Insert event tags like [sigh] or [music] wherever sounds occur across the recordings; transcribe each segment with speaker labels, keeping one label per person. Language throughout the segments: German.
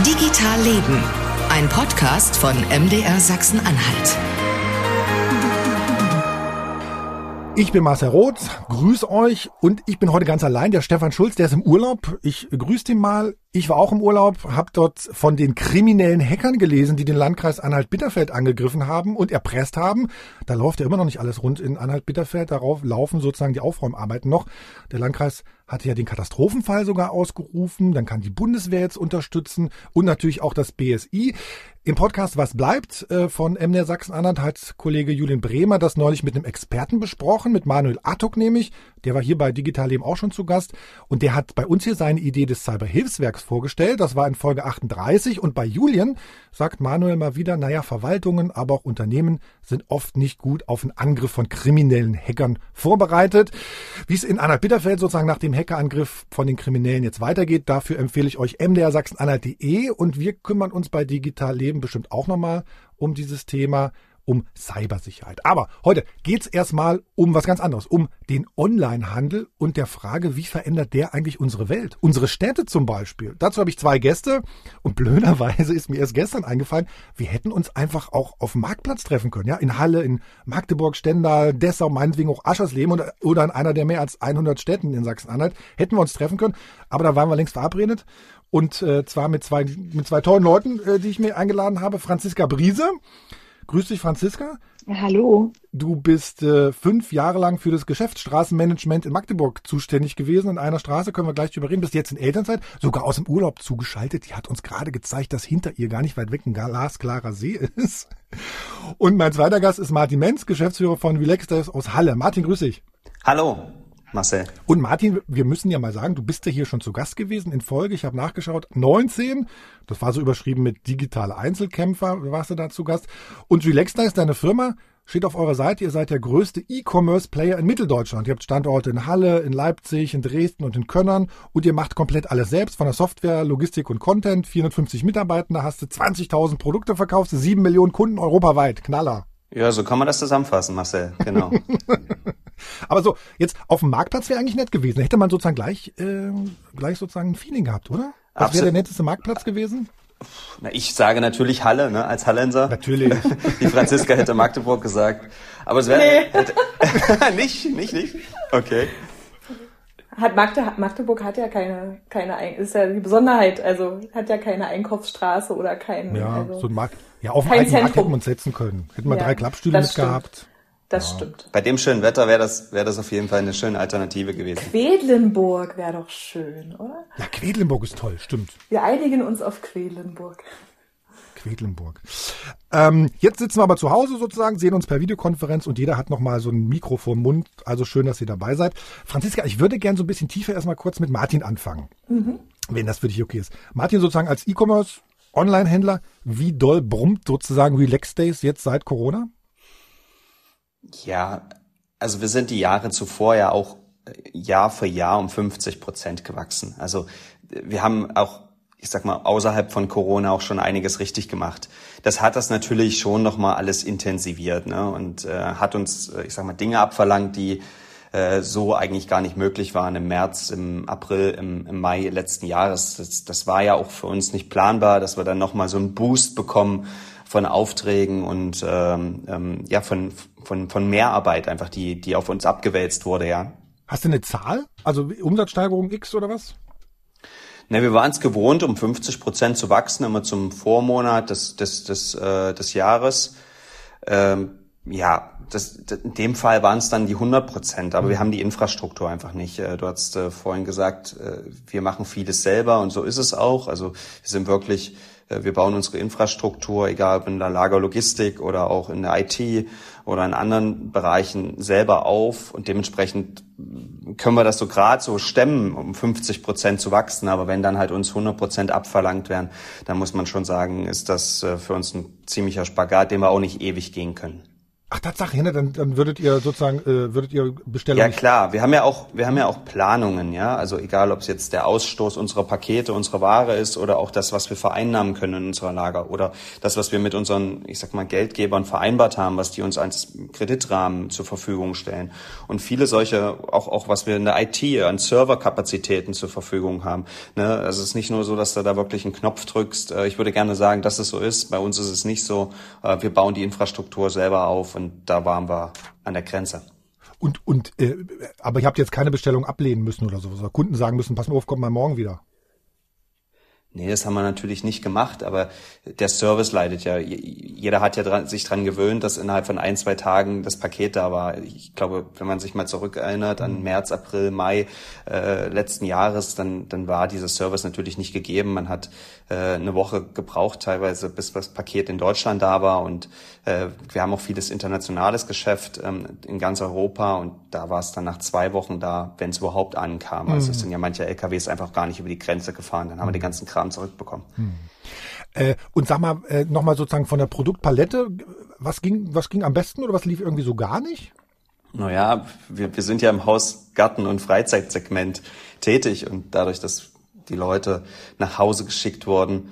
Speaker 1: Digital Leben, ein Podcast von MDR Sachsen-Anhalt.
Speaker 2: Ich bin Marcel Roth, grüß euch und ich bin heute ganz allein. Der Stefan Schulz, der ist im Urlaub. Ich grüße ihn mal. Ich war auch im Urlaub, habe dort von den kriminellen Hackern gelesen, die den Landkreis Anhalt-Bitterfeld angegriffen haben und erpresst haben. Da läuft ja immer noch nicht alles rund in Anhalt-Bitterfeld. Darauf laufen sozusagen die Aufräumarbeiten noch. Der Landkreis hatte ja den Katastrophenfall sogar ausgerufen. Dann kann die Bundeswehr jetzt unterstützen und natürlich auch das BSI. Im Podcast Was bleibt äh, von MDR Sachsen-Anhalt hat Kollege Julian Bremer das neulich mit einem Experten besprochen, mit Manuel Attuk nämlich. Der war hier bei Digital Leben auch schon zu Gast und der hat bei uns hier seine Idee des Cyberhilfswerks vorgestellt. Das war in Folge 38 und bei Julian sagt Manuel mal wieder, naja, Verwaltungen, aber auch Unternehmen sind oft nicht gut auf einen Angriff von kriminellen Hackern vorbereitet. Wie es in Anhalt-Bitterfeld sozusagen nach dem Hackerangriff von den Kriminellen jetzt weitergeht, dafür empfehle ich euch mdrsachsenanhalt.de und wir kümmern uns bei Digital Leben bestimmt auch nochmal um dieses Thema um Cybersicherheit. Aber heute geht's erstmal um was ganz anderes, um den Onlinehandel und der Frage, wie verändert der eigentlich unsere Welt, unsere Städte zum Beispiel. Dazu habe ich zwei Gäste. Und blöderweise ist mir erst gestern eingefallen, wir hätten uns einfach auch auf dem Marktplatz treffen können, ja, in Halle, in Magdeburg, Stendal, Dessau, meinetwegen auch Aschersleben oder, oder in einer der mehr als 100 Städten in Sachsen-Anhalt hätten wir uns treffen können, aber da waren wir längst verabredet. Und äh, zwar mit zwei mit zwei tollen Leuten, äh, die ich mir eingeladen habe, Franziska Briese Grüß dich, Franziska.
Speaker 3: Hallo.
Speaker 2: Du bist äh, fünf Jahre lang für das Geschäftsstraßenmanagement in Magdeburg zuständig gewesen. In einer Straße können wir gleich drüber reden. Bist jetzt in Elternzeit, sogar aus dem Urlaub zugeschaltet. Die hat uns gerade gezeigt, dass hinter ihr gar nicht weit weg ein glasklarer See [laughs] ist. Und mein zweiter Gast ist Martin Menz, Geschäftsführer von Relax aus Halle. Martin, grüß dich.
Speaker 4: Hallo. Marcel.
Speaker 2: Und Martin, wir müssen ja mal sagen, du bist ja hier schon zu Gast gewesen in Folge, ich habe nachgeschaut, 19. Das war so überschrieben mit digitale Einzelkämpfer, warst du da zu Gast. Und Relaxter ist deine Firma, steht auf eurer Seite, ihr seid der größte E-Commerce-Player in Mitteldeutschland. Ihr habt Standorte in Halle, in Leipzig, in Dresden und in Könnern und ihr macht komplett alles selbst, von der Software, Logistik und Content. 450 Mitarbeiter, hast du 20.000 Produkte verkauft, 7 Millionen Kunden europaweit. Knaller.
Speaker 4: Ja, so kann man das zusammenfassen, Marcel, genau. [laughs]
Speaker 2: Aber so, jetzt auf dem Marktplatz wäre eigentlich nett gewesen. Hätte man sozusagen gleich, äh, gleich sozusagen ein Feeling gehabt, oder? Was wäre der netteste Marktplatz gewesen?
Speaker 4: Na, ich sage natürlich Halle, ne, als Hallenser.
Speaker 2: Natürlich. [laughs]
Speaker 4: Die Franziska hätte Magdeburg gesagt. Aber es wäre nee. [laughs] nicht, nicht, nicht. Okay.
Speaker 3: Hat Magde, Magdeburg hat ja keine, keine, ist ja die Besonderheit, also hat ja keine Einkaufsstraße oder kein,
Speaker 2: ja,
Speaker 3: also
Speaker 2: so ein Markt, ja, auf dem alten Markt hätten wir uns setzen können. Hätten wir ja, drei Klappstühle mitgehabt.
Speaker 3: Das ja. stimmt.
Speaker 4: Bei dem schönen Wetter wäre das, wäre das auf jeden Fall eine schöne Alternative gewesen.
Speaker 3: Quedlinburg wäre doch schön, oder?
Speaker 2: Ja, Quedlinburg ist toll, stimmt.
Speaker 3: Wir einigen uns auf Quedlinburg.
Speaker 2: Quedlinburg. Ähm, jetzt sitzen wir aber zu Hause sozusagen, sehen uns per Videokonferenz und jeder hat nochmal so ein Mikro vor dem Mund. Also schön, dass ihr dabei seid. Franziska, ich würde gern so ein bisschen tiefer erstmal kurz mit Martin anfangen. Mhm. Wenn das für dich okay ist. Martin sozusagen als E-Commerce Online-Händler, wie doll brummt sozusagen Relax Days jetzt seit Corona?
Speaker 4: Ja, also wir sind die Jahre zuvor ja auch äh, Jahr für Jahr um 50 Prozent gewachsen. Also wir haben auch, ich sag mal, außerhalb von Corona auch schon einiges richtig gemacht. Das hat das natürlich schon nochmal alles intensiviert ne? und äh, hat uns, äh, ich sag mal, Dinge abverlangt, die äh, so eigentlich gar nicht möglich waren im März, im April, im, im Mai letzten Jahres. Das, das war ja auch für uns nicht planbar, dass wir dann nochmal so einen Boost bekommen von Aufträgen und ähm, ähm, ja von, von, von Mehrarbeit einfach, die, die auf uns abgewälzt wurde, ja.
Speaker 2: Hast du eine Zahl? Also Umsatzsteigerung X oder was?
Speaker 4: Ne, wir waren es gewohnt, um 50 Prozent zu wachsen, immer zum Vormonat des, des, des, äh, des Jahres. Ähm, ja, das, in dem Fall waren es dann die 100 Prozent, aber wir haben die Infrastruktur einfach nicht. Äh, du hast äh, vorhin gesagt, äh, wir machen vieles selber und so ist es auch. Also wir sind wirklich wir bauen unsere Infrastruktur, egal ob in der Lagerlogistik oder auch in der IT oder in anderen Bereichen selber auf und dementsprechend können wir das so gerade so stemmen, um 50 Prozent zu wachsen. Aber wenn dann halt uns 100 Prozent abverlangt werden, dann muss man schon sagen, ist das äh, für uns ein ziemlicher Spagat, den wir auch nicht ewig gehen können.
Speaker 2: Ach, Tatsache, ne? dann, dann würdet ihr sozusagen, äh, würdet ihr Bestellungen.
Speaker 4: Ja klar, wir haben ja auch, wir haben ja auch Planungen, ja. Also egal, ob es jetzt der Ausstoß unserer Pakete, unserer Ware ist oder auch das, was wir vereinnahmen können in unserer Lager oder das, was wir mit unseren, ich sag mal, Geldgebern vereinbart haben, was die uns als Kreditrahmen zur Verfügung stellen. Und viele solche, auch, auch was wir in der IT an Serverkapazitäten zur Verfügung haben. Ne? Also es ist nicht nur so, dass du da wirklich einen Knopf drückst. Äh, ich würde gerne sagen, dass es so ist. Bei uns ist es nicht so. Äh, wir bauen die Infrastruktur selber auf und da waren wir an der Grenze.
Speaker 2: Und, und äh, aber ihr habt jetzt keine Bestellung ablehnen müssen oder sowas. Oder Kunden sagen müssen, pass mal auf, kommt mal morgen wieder.
Speaker 4: Nee, das haben wir natürlich nicht gemacht, aber der Service leidet ja. Jeder hat ja dran, sich dran gewöhnt, dass innerhalb von ein, zwei Tagen das Paket da war. Ich glaube, wenn man sich mal zurückerinnert an mhm. März, April, Mai äh, letzten Jahres, dann, dann war dieser Service natürlich nicht gegeben. Man hat äh, eine Woche gebraucht teilweise, bis das Paket in Deutschland da war. Und äh, wir haben auch vieles internationales Geschäft ähm, in ganz Europa und da war es dann nach zwei Wochen da, wenn es überhaupt ankam. Also es mhm. sind ja manche LKWs einfach gar nicht über die Grenze gefahren. Dann haben wir den ganzen Kram zurückbekommen. Hm.
Speaker 2: Äh, und sag mal, äh, nochmal sozusagen von der Produktpalette, was ging, was ging am besten oder was lief irgendwie so gar nicht?
Speaker 4: Naja, wir, wir sind ja im Haus Garten- und Freizeitsegment tätig und dadurch, dass die Leute nach Hause geschickt wurden,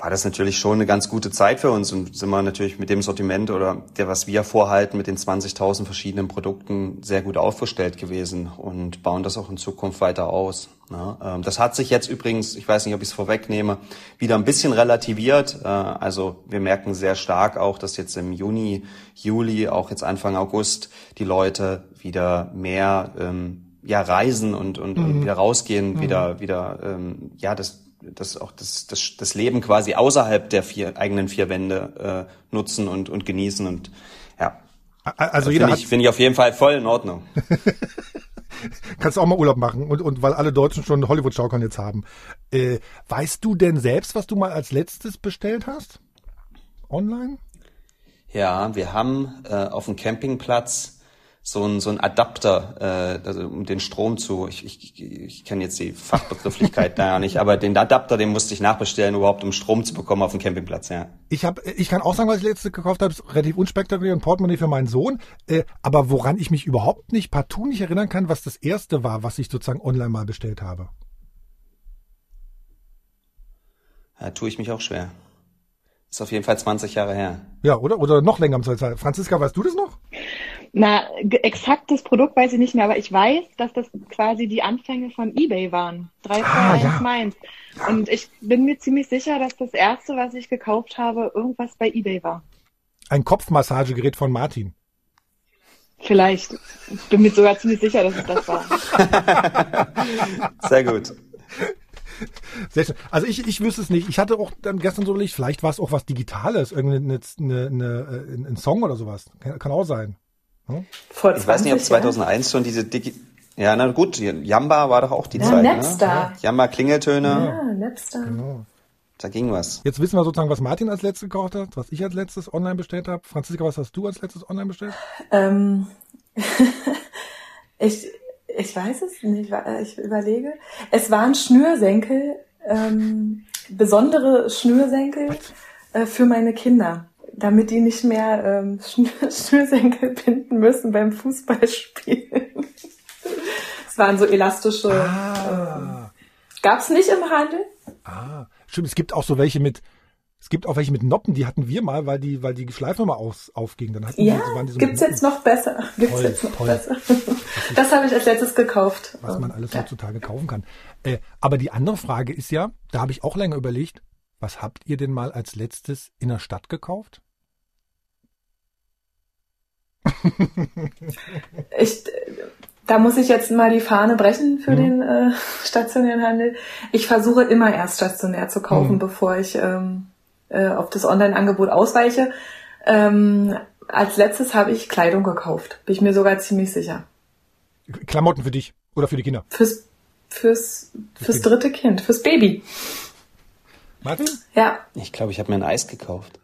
Speaker 4: war das natürlich schon eine ganz gute Zeit für uns und sind wir natürlich mit dem Sortiment oder der, was wir vorhalten, mit den 20.000 verschiedenen Produkten sehr gut aufgestellt gewesen und bauen das auch in Zukunft weiter aus. Ähm, das hat sich jetzt übrigens, ich weiß nicht, ob ich es vorwegnehme, wieder ein bisschen relativiert. Äh, also wir merken sehr stark auch, dass jetzt im Juni, Juli, auch jetzt Anfang August die Leute wieder mehr ähm, ja reisen und, und, mhm. und wieder rausgehen, mhm. wieder wieder ähm, ja das das auch das, das, das Leben quasi außerhalb der vier eigenen vier Wände äh, nutzen und, und genießen und ja. Also jeder finde ich, find ich auf jeden Fall voll in Ordnung. [laughs]
Speaker 2: Kannst auch mal Urlaub machen und, und weil alle Deutschen schon Hollywood-Schaukern jetzt haben. Äh, weißt du denn selbst, was du mal als letztes bestellt hast? Online?
Speaker 4: Ja, wir haben äh, auf dem Campingplatz so ein, so ein Adapter, äh, also um den Strom zu, ich, ich, ich kenne jetzt die Fachbegrifflichkeit [laughs] da ja nicht, aber den Adapter, den musste ich nachbestellen, überhaupt um Strom zu bekommen auf dem Campingplatz, ja.
Speaker 2: Ich habe, ich kann auch sagen, was ich letzte gekauft habe, ist relativ unspektakulär ein Portemonnaie für meinen Sohn, äh, aber woran ich mich überhaupt nicht, partout nicht erinnern kann, was das erste war, was ich sozusagen online mal bestellt habe.
Speaker 4: Ja, tue ich mich auch schwer. Ist auf jeden Fall 20 Jahre her.
Speaker 2: Ja, oder? Oder noch länger im Zweifelsfall. Franziska, weißt du das noch?
Speaker 3: Na, exaktes Produkt weiß ich nicht mehr, aber ich weiß, dass das quasi die Anfänge von eBay waren. 3, 2, ah, 1 ja. Mainz. Und ich bin mir ziemlich sicher, dass das erste, was ich gekauft habe, irgendwas bei eBay war.
Speaker 2: Ein Kopfmassagegerät von Martin.
Speaker 3: Vielleicht. Ich bin mir sogar ziemlich sicher, dass es das war. [laughs]
Speaker 4: Sehr gut.
Speaker 2: Sehr schön. Also ich, ich wüsste es nicht. Ich hatte auch dann gestern so überlegt, vielleicht war es auch was Digitales, irgendeine eine, eine, äh, ein Song oder sowas. Kann, kann auch sein.
Speaker 4: Hm? ich weiß nicht, ob 2001 ja? schon diese Digi ja, na gut, Jamba war doch auch die ja, Zeit. Ne? Napster. Ne? Jamba Klingeltöne. Ja, Napster. Genau. Da ging was.
Speaker 2: Jetzt wissen wir sozusagen, was Martin als letztes gekauft hat, was ich als letztes online bestellt habe. Franziska, was hast du als letztes online bestellt?
Speaker 3: Ähm, [laughs] ich, ich weiß es nicht, ich überlege. Es waren Schnürsenkel, ähm, besondere Schnürsenkel äh, für meine Kinder, damit die nicht mehr ähm, [laughs] Schnürsenkel binden müssen beim Fußballspielen. Es waren so elastische. Ah. Äh, Gab es nicht im Handel?
Speaker 2: Ah, stimmt. Es gibt auch so welche mit es gibt auch welche mit Noppen, die hatten wir mal, weil die, weil die Schleife mal aus, aufging. Dann hatten
Speaker 3: ja, die, waren die so gibt's jetzt noch besser. [laughs] Gibt's toll, jetzt noch toll. besser. Das, [laughs] das habe ich als letztes gekauft.
Speaker 2: Was man alles ja. heutzutage kaufen kann. Äh, aber die andere Frage ist ja, da habe ich auch länger überlegt, was habt ihr denn mal als letztes in der Stadt gekauft? [laughs]
Speaker 3: ich, da muss ich jetzt mal die Fahne brechen für mhm. den äh, stationären Handel. Ich versuche immer erst stationär zu kaufen, mhm. bevor ich ähm, äh, auf das Online-Angebot ausweiche. Ähm, als letztes habe ich Kleidung gekauft. Bin ich mir sogar ziemlich sicher.
Speaker 2: Klamotten für dich oder für die Kinder?
Speaker 3: Fürs, fürs, fürs dritte Kind, fürs Baby.
Speaker 2: Martin?
Speaker 3: Ja.
Speaker 4: Ich glaube, ich habe mir ein Eis gekauft.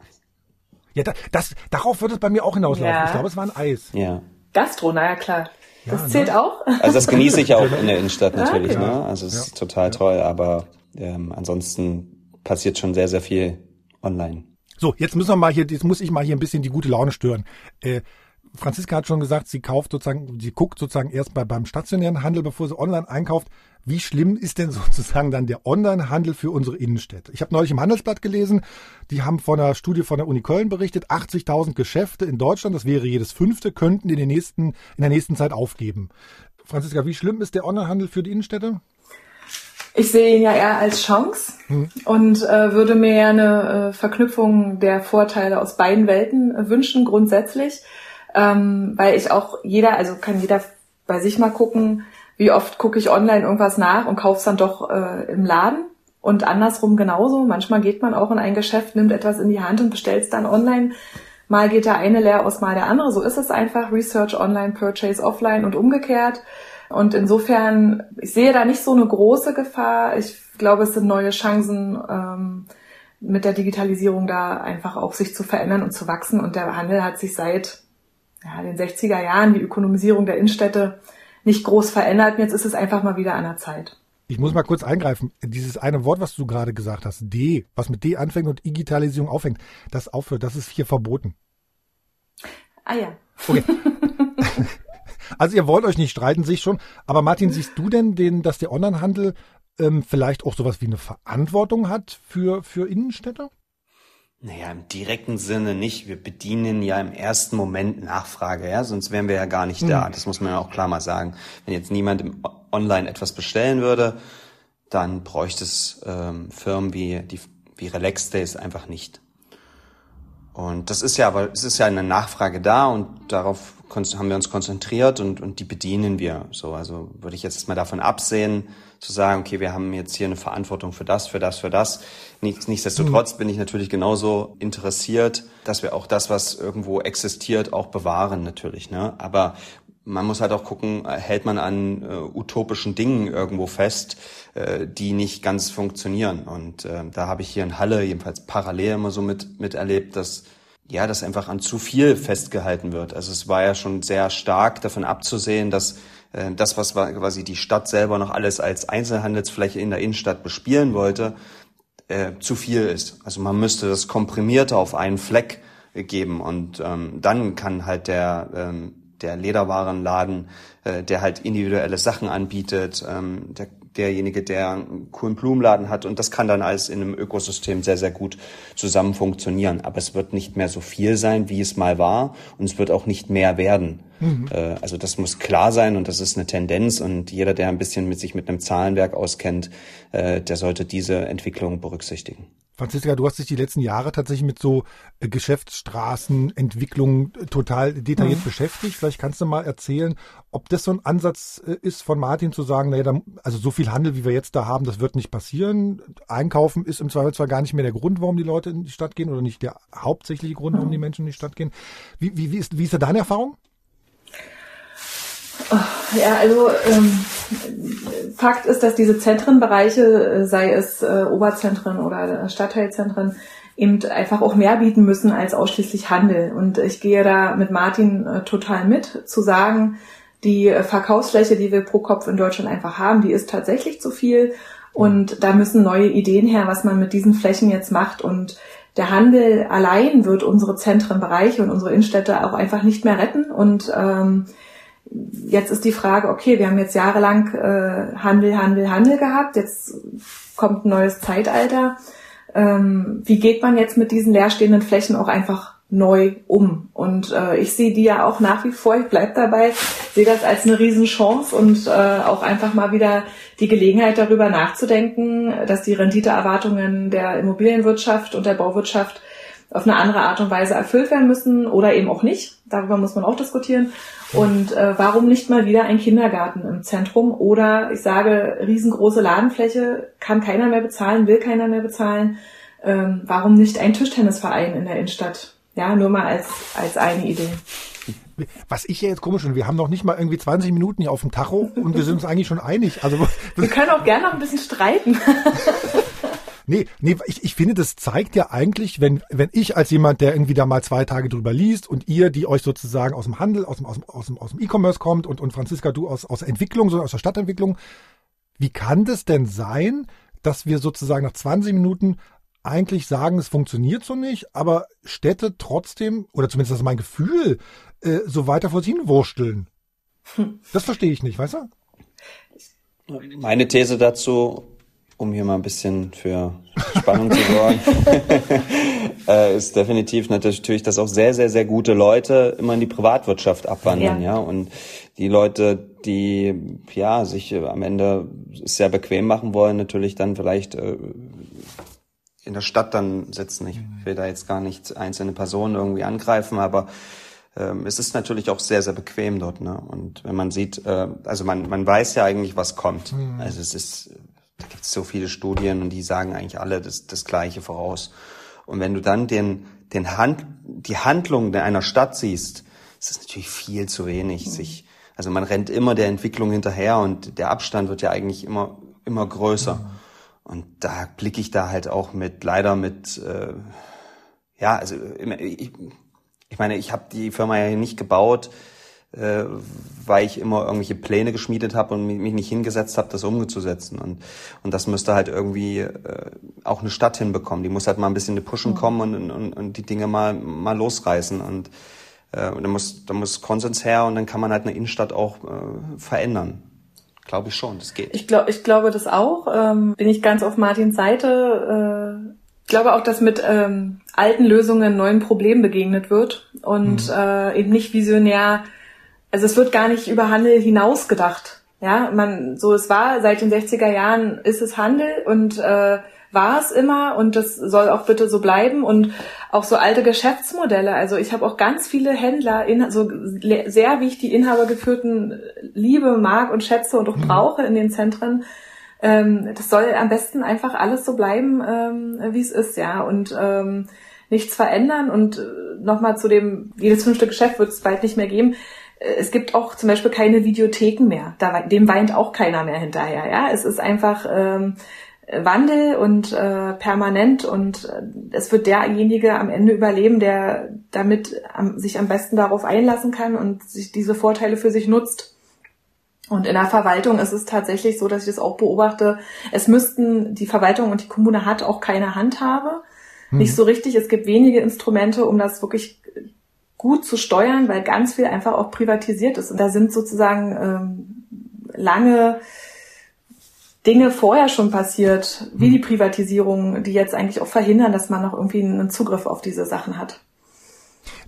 Speaker 2: Ja, das, das, darauf wird es bei mir auch hinauslaufen. Ja. Ich glaube, es war ein Eis.
Speaker 4: Ja.
Speaker 3: Gastro, naja, klar. Das ja, zählt ne? auch.
Speaker 4: Also das genieße ich auch in der Innenstadt natürlich. Ja. Ne? Also es ist total toll, aber ähm, ansonsten passiert schon sehr, sehr viel online.
Speaker 2: So, jetzt müssen wir mal hier, jetzt muss ich mal hier ein bisschen die gute Laune stören. Äh, Franziska hat schon gesagt, sie kauft sozusagen, sie guckt sozusagen erst bei, beim stationären Handel, bevor sie online einkauft. Wie schlimm ist denn [laughs] sozusagen dann der Online-Handel für unsere Innenstädte? Ich habe neulich im Handelsblatt gelesen, die haben von einer Studie von der Uni Köln berichtet, 80.000 Geschäfte in Deutschland, das wäre jedes fünfte, könnten in, den nächsten, in der nächsten Zeit aufgeben. Franziska, wie schlimm ist der Online-Handel für die Innenstädte?
Speaker 3: Ich sehe ihn ja eher als Chance hm. und äh, würde mir ja eine äh, Verknüpfung der Vorteile aus beiden Welten äh, wünschen, grundsätzlich, ähm, weil ich auch jeder, also kann jeder bei sich mal gucken, wie oft gucke ich online irgendwas nach und kaufe es dann doch äh, im Laden und andersrum genauso. Manchmal geht man auch in ein Geschäft, nimmt etwas in die Hand und bestellt es dann online. Mal geht der eine leer aus, mal der andere. So ist es einfach. Research online, Purchase offline und umgekehrt. Und insofern, ich sehe da nicht so eine große Gefahr. Ich glaube, es sind neue Chancen, ähm, mit der Digitalisierung da einfach auch sich zu verändern und zu wachsen. Und der Handel hat sich seit ja, den 60er Jahren, die Ökonomisierung der Innenstädte, nicht groß verändert. Jetzt ist es einfach mal wieder an der Zeit.
Speaker 2: Ich muss mal kurz eingreifen. Dieses eine Wort, was du gerade gesagt hast, D, was mit D anfängt und Digitalisierung aufhängt, das aufhört, das ist hier verboten.
Speaker 3: Ah ja.
Speaker 2: Okay. [laughs] Also ihr wollt euch nicht streiten, sich schon. Aber Martin, siehst du denn, den, dass der Onlinehandel ähm, vielleicht auch sowas wie eine Verantwortung hat für, für Innenstädte?
Speaker 4: Naja, im direkten Sinne nicht. Wir bedienen ja im ersten Moment Nachfrage, ja, sonst wären wir ja gar nicht da. Hm. Das muss man ja auch klar mal sagen. Wenn jetzt niemand im online etwas bestellen würde, dann bräuchte es ähm, Firmen wie, die, wie Relax Days einfach nicht. Und das ist ja, aber es ist ja eine Nachfrage da und darauf haben wir uns konzentriert und, und die bedienen wir. So, also würde ich jetzt mal davon absehen, zu sagen, okay, wir haben jetzt hier eine Verantwortung für das, für das, für das. nichtsdestotrotz mhm. bin ich natürlich genauso interessiert, dass wir auch das, was irgendwo existiert, auch bewahren natürlich. Ne? Aber man muss halt auch gucken, hält man an äh, utopischen Dingen irgendwo fest, äh, die nicht ganz funktionieren. Und äh, da habe ich hier in Halle jedenfalls parallel immer so mit miterlebt, dass ja, dass einfach an zu viel festgehalten wird. Also es war ja schon sehr stark davon abzusehen, dass äh, das, was quasi die Stadt selber noch alles als Einzelhandelsfläche in der Innenstadt bespielen wollte, äh, zu viel ist. Also man müsste das komprimierte auf einen Fleck geben und ähm, dann kann halt der ähm, der Lederwarenladen, äh, der halt individuelle Sachen anbietet, ähm, der derjenige, der einen coolen Blumenladen hat. Und das kann dann alles in einem Ökosystem sehr, sehr gut zusammen funktionieren. Aber es wird nicht mehr so viel sein, wie es mal war. Und es wird auch nicht mehr werden. Mhm. Äh, also das muss klar sein und das ist eine Tendenz. Und jeder, der ein bisschen mit sich mit einem Zahlenwerk auskennt, äh, der sollte diese Entwicklung berücksichtigen.
Speaker 2: Franziska, du hast dich die letzten Jahre tatsächlich mit so äh, Geschäftsstraßenentwicklung äh, total detailliert mhm. beschäftigt. Vielleicht kannst du mal erzählen, ob das so ein Ansatz äh, ist von Martin zu sagen, naja, also so viel Handel, wie wir jetzt da haben, das wird nicht passieren. Einkaufen ist im Zweifelsfall gar nicht mehr der Grund, warum die Leute in die Stadt gehen oder nicht der hauptsächliche Grund, warum die Menschen in die Stadt gehen. Wie, wie, wie, ist, wie ist da deine Erfahrung?
Speaker 3: Ja, also ähm, Fakt ist, dass diese Zentrenbereiche, äh, sei es äh, Oberzentren oder Stadtteilzentren, eben einfach auch mehr bieten müssen als ausschließlich Handel. Und ich gehe da mit Martin äh, total mit, zu sagen, die Verkaufsfläche, die wir pro Kopf in Deutschland einfach haben, die ist tatsächlich zu viel. Und da müssen neue Ideen her, was man mit diesen Flächen jetzt macht. Und der Handel allein wird unsere Zentrenbereiche und unsere Innenstädte auch einfach nicht mehr retten. Und ähm, jetzt ist die Frage, okay, wir haben jetzt jahrelang äh, Handel, Handel, Handel gehabt, jetzt kommt ein neues Zeitalter. Ähm, wie geht man jetzt mit diesen leerstehenden Flächen auch einfach neu um? Und äh, ich sehe die ja auch nach wie vor, ich bleib dabei, sehe das als eine Riesenchance und äh, auch einfach mal wieder die Gelegenheit darüber nachzudenken, dass die Renditeerwartungen der Immobilienwirtschaft und der Bauwirtschaft auf eine andere Art und Weise erfüllt werden müssen oder eben auch nicht. Darüber muss man auch diskutieren. Und äh, warum nicht mal wieder ein Kindergarten im Zentrum oder ich sage riesengroße Ladenfläche kann keiner mehr bezahlen, will keiner mehr bezahlen. Ähm, warum nicht ein Tischtennisverein in der Innenstadt? Ja, nur mal als als eine Idee.
Speaker 2: Was ich ja jetzt komisch finde, wir haben noch nicht mal irgendwie 20 Minuten hier auf dem Tacho und wir sind uns eigentlich schon einig. Also
Speaker 3: wir können auch gerne noch ein bisschen streiten. [laughs]
Speaker 2: Nee, nee, ich, ich finde, das zeigt ja eigentlich, wenn, wenn ich als jemand, der irgendwie da mal zwei Tage drüber liest und ihr, die euch sozusagen aus dem Handel, aus dem, aus dem, aus dem, aus dem E-Commerce kommt und, und Franziska, du aus, aus Entwicklung, so aus der Stadtentwicklung, wie kann das denn sein, dass wir sozusagen nach 20 Minuten eigentlich sagen, es funktioniert so nicht, aber Städte trotzdem, oder zumindest das ist mein Gefühl, äh, so weiter vor sich hin wursteln. Hm. [laughs] Das verstehe ich nicht, weißt du?
Speaker 4: Meine These dazu, um hier mal ein bisschen für Spannung zu sorgen, [laughs] äh, ist definitiv natürlich, dass auch sehr, sehr, sehr gute Leute immer in die Privatwirtschaft abwandern, ja. ja? Und die Leute, die ja sich am Ende sehr bequem machen wollen, natürlich dann vielleicht äh, in der Stadt dann sitzen. Ich will da jetzt gar nicht einzelne Personen irgendwie angreifen, aber ähm, es ist natürlich auch sehr, sehr bequem dort. Ne? Und wenn man sieht, äh, also man, man weiß ja eigentlich, was kommt. Mhm. Also es ist, da gibt es so viele Studien und die sagen eigentlich alle das, das Gleiche voraus. Und wenn du dann den, den Hand, die Handlung einer Stadt siehst, ist es natürlich viel zu wenig. Mhm. Sich, also man rennt immer der Entwicklung hinterher und der Abstand wird ja eigentlich immer, immer größer. Mhm. Und da blicke ich da halt auch mit, leider mit, äh, ja, also ich, ich meine, ich habe die Firma ja nicht gebaut, äh, weil ich immer irgendwelche Pläne geschmiedet habe und mich nicht hingesetzt habe, das umzusetzen. Und, und das müsste halt irgendwie äh, auch eine Stadt hinbekommen. Die muss halt mal ein bisschen in die Pushen mhm. kommen und, und, und die Dinge mal, mal losreißen. Und, äh, und da muss, da muss Konsens her und dann kann man halt eine Innenstadt auch äh, verändern. Glaube ich schon, das geht.
Speaker 3: Ich, glaube, ich glaube das auch. Ähm, bin ich ganz auf Martins Seite. Äh, ich glaube auch, dass mit ähm, alten Lösungen neuen Problemen begegnet wird und mhm. äh, eben nicht visionär. Also es wird gar nicht über Handel hinaus gedacht. Ja, man so es war seit den 60er Jahren ist es Handel und äh, war es immer und das soll auch bitte so bleiben und auch so alte Geschäftsmodelle. Also ich habe auch ganz viele Händler, in, so sehr wie ich die inhabergeführten liebe, mag und schätze und auch mhm. brauche in den Zentren. Ähm, das soll am besten einfach alles so bleiben, ähm, wie es ist, ja und ähm, nichts verändern und äh, nochmal zu dem jedes fünfte Geschäft wird es bald nicht mehr geben äh, es gibt auch zum Beispiel keine Videotheken mehr. Da, dem weint auch keiner mehr hinterher. Ja, es ist einfach ähm, Wandel und äh, permanent und äh, es wird derjenige am Ende überleben, der damit am, sich am besten darauf einlassen kann und sich diese Vorteile für sich nutzt. Und in der Verwaltung ist es tatsächlich so, dass ich das auch beobachte. Es müssten die Verwaltung und die Kommune hat auch keine Handhabe. Hm. Nicht so richtig. Es gibt wenige Instrumente, um das wirklich gut zu steuern, weil ganz viel einfach auch privatisiert ist. Und da sind sozusagen ähm, lange Dinge vorher schon passiert, wie die hm. Privatisierung, die jetzt eigentlich auch verhindern, dass man noch irgendwie einen Zugriff auf diese Sachen hat.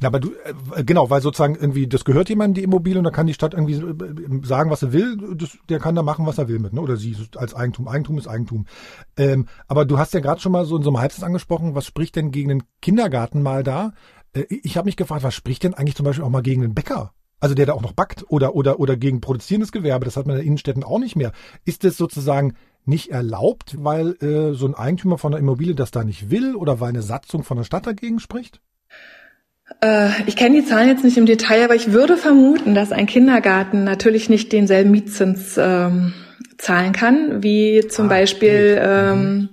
Speaker 2: Na, aber du, äh, genau, weil sozusagen irgendwie, das gehört jemandem, die Immobilie, und da kann die Stadt irgendwie äh, sagen, was er will, das, der kann da machen, was er will mit, ne? oder sie als Eigentum. Eigentum ist Eigentum. Ähm, aber du hast ja gerade schon mal so in so einem Halbsatz angesprochen, was spricht denn gegen den Kindergarten mal da? Äh, ich habe mich gefragt, was spricht denn eigentlich zum Beispiel auch mal gegen den Bäcker? Also der da auch noch backt oder, oder, oder gegen produzierendes Gewerbe, das hat man in den Innenstädten auch nicht mehr. Ist das sozusagen nicht erlaubt, weil äh, so ein Eigentümer von einer Immobilie das da nicht will oder weil eine Satzung von der Stadt dagegen spricht?
Speaker 3: Äh, ich kenne die Zahlen jetzt nicht im Detail, aber ich würde vermuten, dass ein Kindergarten natürlich nicht denselben Mietzins ähm, zahlen kann, wie zum ah, Beispiel ähm,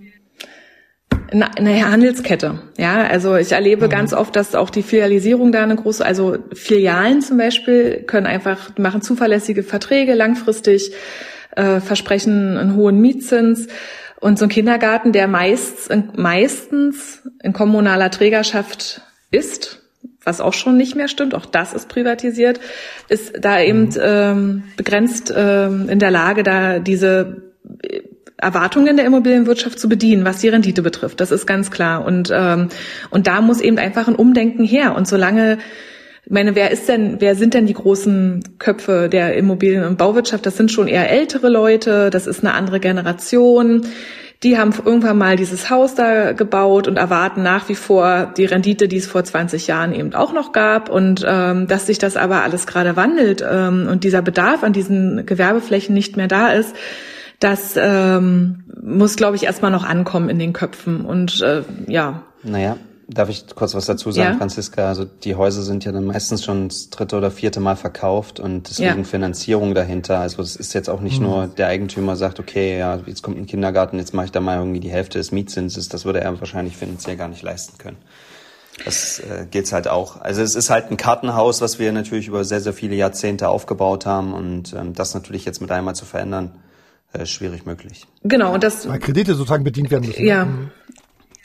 Speaker 3: eine Handelskette. Ja, also ich erlebe mhm. ganz oft, dass auch die Filialisierung da eine große, also Filialen zum Beispiel können einfach machen zuverlässige Verträge langfristig, äh, versprechen einen hohen Mietzins. Und so ein Kindergarten, der meist, meistens in kommunaler Trägerschaft ist, was auch schon nicht mehr stimmt, auch das ist privatisiert, ist da eben mhm. ähm, begrenzt ähm, in der Lage, da diese Erwartungen der Immobilienwirtschaft zu bedienen, was die Rendite betrifft. Das ist ganz klar. Und, ähm, und da muss eben einfach ein Umdenken her. Und solange ich meine, wer ist denn, wer sind denn die großen Köpfe der Immobilien- und Bauwirtschaft? Das sind schon eher ältere Leute, das ist eine andere Generation. Die haben irgendwann mal dieses Haus da gebaut und erwarten nach wie vor die Rendite, die es vor 20 Jahren eben auch noch gab. Und ähm, dass sich das aber alles gerade wandelt ähm, und dieser Bedarf an diesen Gewerbeflächen nicht mehr da ist, das ähm, muss, glaube ich, erstmal noch ankommen in den Köpfen. Und äh, ja.
Speaker 4: Naja, darf ich kurz was dazu sagen, ja. Franziska? Also die Häuser sind ja dann meistens schon das dritte oder vierte Mal verkauft und deswegen ja. Finanzierung dahinter. Also es ist jetzt auch nicht mhm. nur der Eigentümer sagt, okay, ja, jetzt kommt ein Kindergarten, jetzt mache ich da mal irgendwie die Hälfte des Mietzinses. Das würde er wahrscheinlich finanziell gar nicht leisten können. Das äh, geht's halt auch. Also es ist halt ein Kartenhaus, was wir natürlich über sehr, sehr viele Jahrzehnte aufgebaut haben und ähm, das natürlich jetzt mit einmal zu verändern, äh, schwierig möglich.
Speaker 3: Genau, und das.
Speaker 2: Weil Kredite sozusagen bedient werden müssen.
Speaker 3: Ja. Mhm.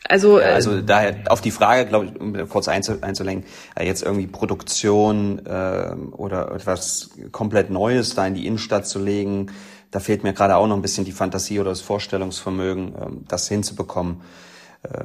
Speaker 4: Also, ja, also äh, daher auf die Frage, glaube ich, um kurz einzulenken, äh, jetzt irgendwie Produktion äh, oder etwas komplett Neues da in die Innenstadt zu legen, da fehlt mir gerade auch noch ein bisschen die Fantasie oder das Vorstellungsvermögen, äh, das hinzubekommen. Äh,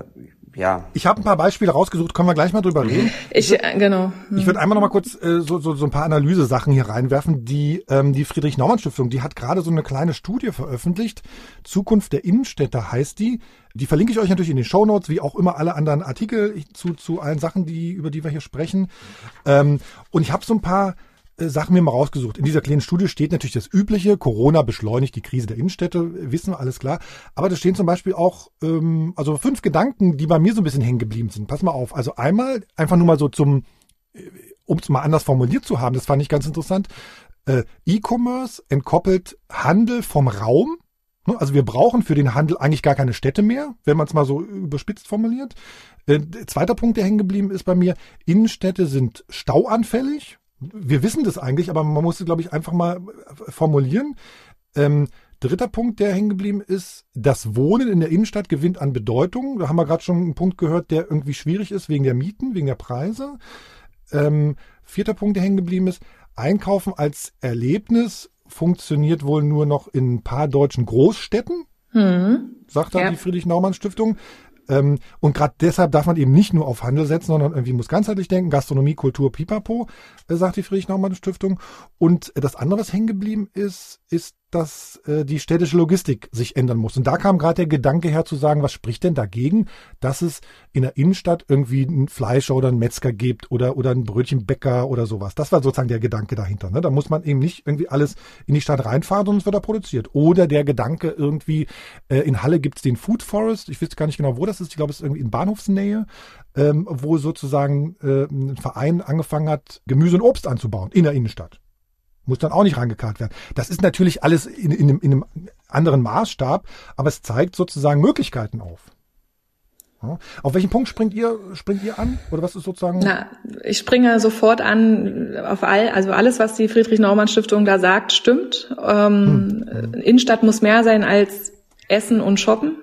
Speaker 4: ja.
Speaker 2: Ich habe ein paar Beispiele rausgesucht, können wir gleich mal drüber reden.
Speaker 3: Ich, ich äh, genau.
Speaker 2: Hm. Ich würde einmal noch mal kurz äh, so, so, so ein paar Analysesachen hier reinwerfen. Die, ähm, die Friedrich-Naumann-Stiftung, die hat gerade so eine kleine Studie veröffentlicht. Zukunft der Innenstädte heißt die. Die verlinke ich euch natürlich in den Show Notes, wie auch immer alle anderen Artikel zu, zu allen Sachen, die, über die wir hier sprechen. Ähm, und ich habe so ein paar Sachen mir mal rausgesucht. In dieser kleinen Studie steht natürlich das Übliche. Corona beschleunigt die Krise der Innenstädte, wissen wir alles klar. Aber da stehen zum Beispiel auch ähm, also fünf Gedanken, die bei mir so ein bisschen hängen geblieben sind. Pass mal auf. Also einmal einfach nur mal so zum, äh, um es mal anders formuliert zu haben, das fand ich ganz interessant. Äh, E-Commerce entkoppelt Handel vom Raum. Ne, also wir brauchen für den Handel eigentlich gar keine Städte mehr, wenn man es mal so überspitzt formuliert. Äh, zweiter Punkt, der hängen geblieben ist bei mir, Innenstädte sind stauanfällig wir wissen das eigentlich, aber man muss es, glaube ich, einfach mal formulieren. Ähm, dritter Punkt, der hängen geblieben ist, das Wohnen in der Innenstadt gewinnt an Bedeutung. Da haben wir gerade schon einen Punkt gehört, der irgendwie schwierig ist wegen der Mieten, wegen der Preise. Ähm, vierter Punkt, der hängen geblieben ist, Einkaufen als Erlebnis funktioniert wohl nur noch in ein paar deutschen Großstädten, hm. sagt da ja. die Friedrich-Naumann-Stiftung. Ähm, und gerade deshalb darf man eben nicht nur auf Handel setzen, sondern irgendwie muss ganzheitlich denken. Gastronomie, Kultur, Pipapo, äh, sagt die Friedrich-Naumann-Stiftung. Und das andere, was hängen geblieben ist, ist dass äh, die städtische Logistik sich ändern muss. Und da kam gerade der Gedanke her zu sagen, was spricht denn dagegen, dass es in der Innenstadt irgendwie einen Fleischer oder einen Metzger gibt oder, oder einen Brötchenbäcker oder sowas. Das war sozusagen der Gedanke dahinter. Ne? Da muss man eben nicht irgendwie alles in die Stadt reinfahren, es wird da produziert. Oder der Gedanke irgendwie, äh, in Halle gibt es den Food Forest, ich weiß gar nicht genau, wo das ist, ich glaube, es ist irgendwie in Bahnhofsnähe, ähm, wo sozusagen äh, ein Verein angefangen hat, Gemüse und Obst anzubauen in der Innenstadt. Muss dann auch nicht rangekarrt werden. Das ist natürlich alles in, in, in einem anderen Maßstab, aber es zeigt sozusagen Möglichkeiten auf. Ja. Auf welchen Punkt springt ihr, springt ihr an? Oder was ist sozusagen?
Speaker 3: Na, ich springe sofort an auf all, also alles, was die Friedrich-Naumann-Stiftung da sagt, stimmt. Ähm, hm. Innenstadt muss mehr sein als Essen und Shoppen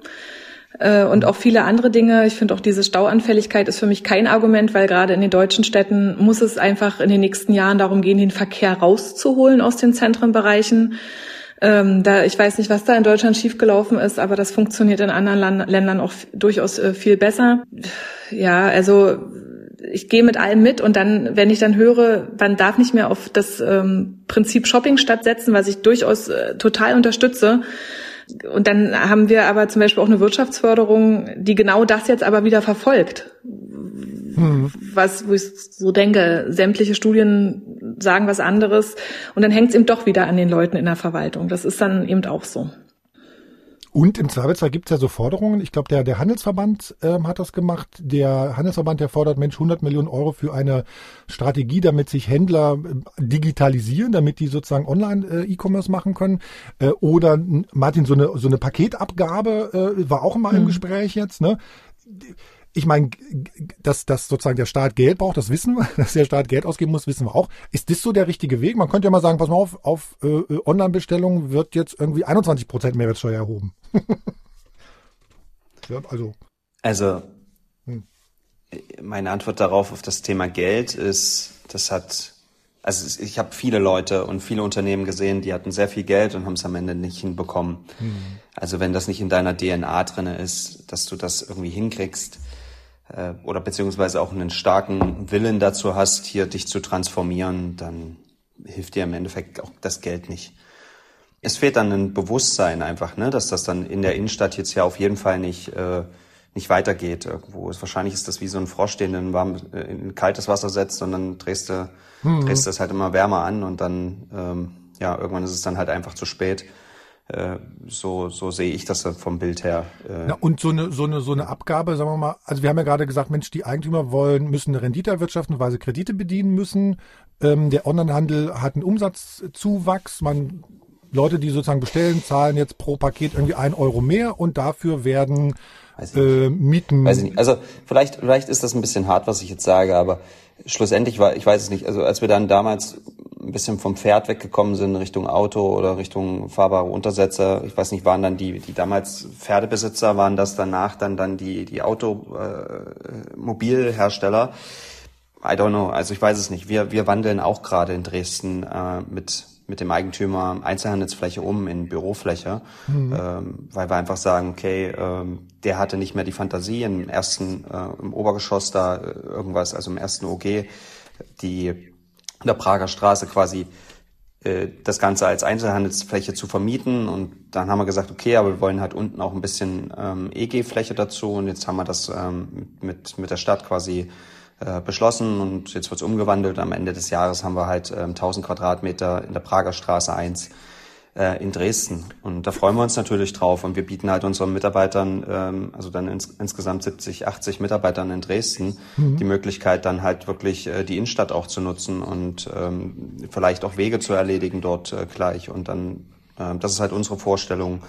Speaker 3: äh, und auch viele andere Dinge. Ich finde auch diese Stauanfälligkeit ist für mich kein Argument, weil gerade in den deutschen Städten muss es einfach in den nächsten Jahren darum gehen, den Verkehr rauszuholen aus den Zentrenbereichen. Ähm, da, ich weiß nicht, was da in Deutschland schiefgelaufen ist, aber das funktioniert in anderen Land Ländern auch durchaus äh, viel besser. Ja, also ich gehe mit allem mit und dann, wenn ich dann höre, man darf nicht mehr auf das ähm, Prinzip Shopping stattsetzen, was ich durchaus äh, total unterstütze, und dann haben wir aber zum Beispiel auch eine Wirtschaftsförderung, die genau das jetzt aber wieder verfolgt. Hm. Was, wo ich so denke, sämtliche Studien sagen was anderes. Und dann hängt es eben doch wieder an den Leuten in der Verwaltung. Das ist dann eben auch so.
Speaker 2: Und im Zweifelsfall gibt es ja so Forderungen. Ich glaube, der, der Handelsverband ähm, hat das gemacht. Der Handelsverband, der fordert Mensch 100 Millionen Euro für eine Strategie, damit sich Händler äh, digitalisieren, damit die sozusagen online äh, E-Commerce machen können. Äh, oder Martin, so eine, so eine Paketabgabe äh, war auch immer mhm. im Gespräch jetzt. Ne? Ich meine, dass, dass sozusagen der Staat Geld braucht, das wissen wir, [laughs] dass der Staat Geld ausgeben muss, wissen wir auch. Ist das so der richtige Weg? Man könnte ja mal sagen, pass mal auf, auf äh, Online-Bestellungen wird jetzt irgendwie 21 Prozent Mehrwertsteuer erhoben. [laughs]
Speaker 4: ja, also. Also, hm. meine Antwort darauf, auf das Thema Geld ist, das hat, also ich habe viele Leute und viele Unternehmen gesehen, die hatten sehr viel Geld und haben es am Ende nicht hinbekommen. Hm. Also wenn das nicht in deiner DNA drinne ist, dass du das irgendwie hinkriegst, äh, oder beziehungsweise auch einen starken Willen dazu hast, hier dich zu transformieren, dann hilft dir im Endeffekt auch das Geld nicht. Es fehlt dann ein Bewusstsein einfach, ne, dass das dann in der Innenstadt jetzt ja auf jeden Fall nicht äh, nicht weitergeht irgendwo. Wahrscheinlich ist das wie so ein Frosch, den in, warm, äh, in kaltes Wasser setzt und dann drehst du, mhm. drehst das halt immer wärmer an und dann ähm, ja irgendwann ist es dann halt einfach zu spät. Äh, so, so sehe ich das vom Bild her.
Speaker 2: Äh. Na, und so eine, so eine, so eine Abgabe, sagen wir mal, also wir haben ja gerade gesagt, Mensch, die Eigentümer wollen, müssen eine Rendite erwirtschaften, weil sie Kredite bedienen müssen. Ähm, der Onlinehandel hat einen Umsatzzuwachs. Man, Leute, die sozusagen bestellen, zahlen jetzt pro Paket irgendwie ein Euro mehr und dafür werden äh, Mieten.
Speaker 4: Weiß ich nicht. Also vielleicht, vielleicht ist das ein bisschen hart, was ich jetzt sage, aber schlussendlich war, ich weiß es nicht, also als wir dann damals ein bisschen vom Pferd weggekommen sind Richtung Auto oder Richtung fahrbare Untersetzer. Ich weiß nicht, waren dann die, die damals Pferdebesitzer, waren das danach dann, dann die, die Automobilhersteller? Äh, I don't know. Also ich weiß es nicht. Wir, wir wandeln auch gerade in Dresden äh, mit mit dem Eigentümer Einzelhandelsfläche um in Bürofläche, mhm. ähm, weil wir einfach sagen, okay, ähm, der hatte nicht mehr die Fantasie im ersten, äh, im Obergeschoss da äh, irgendwas, also im ersten OG, die der Prager Straße quasi äh, das Ganze als Einzelhandelsfläche zu vermieten. Und dann haben wir gesagt, okay, aber wir wollen halt unten auch ein bisschen ähm, EG-Fläche dazu. Und jetzt haben wir das ähm, mit, mit der Stadt quasi äh, beschlossen. Und jetzt wird es umgewandelt. Am Ende des Jahres haben wir halt äh, 1000 Quadratmeter in der Prager Straße 1 äh, in Dresden. Und da freuen wir uns natürlich drauf. Und wir bieten halt unseren Mitarbeitern, ähm, also dann ins, insgesamt 70, 80 Mitarbeitern in Dresden, mhm. die Möglichkeit dann halt wirklich äh, die Innenstadt auch zu nutzen und ähm, vielleicht auch Wege zu erledigen dort äh, gleich. Und dann, äh, das ist halt unsere Vorstellung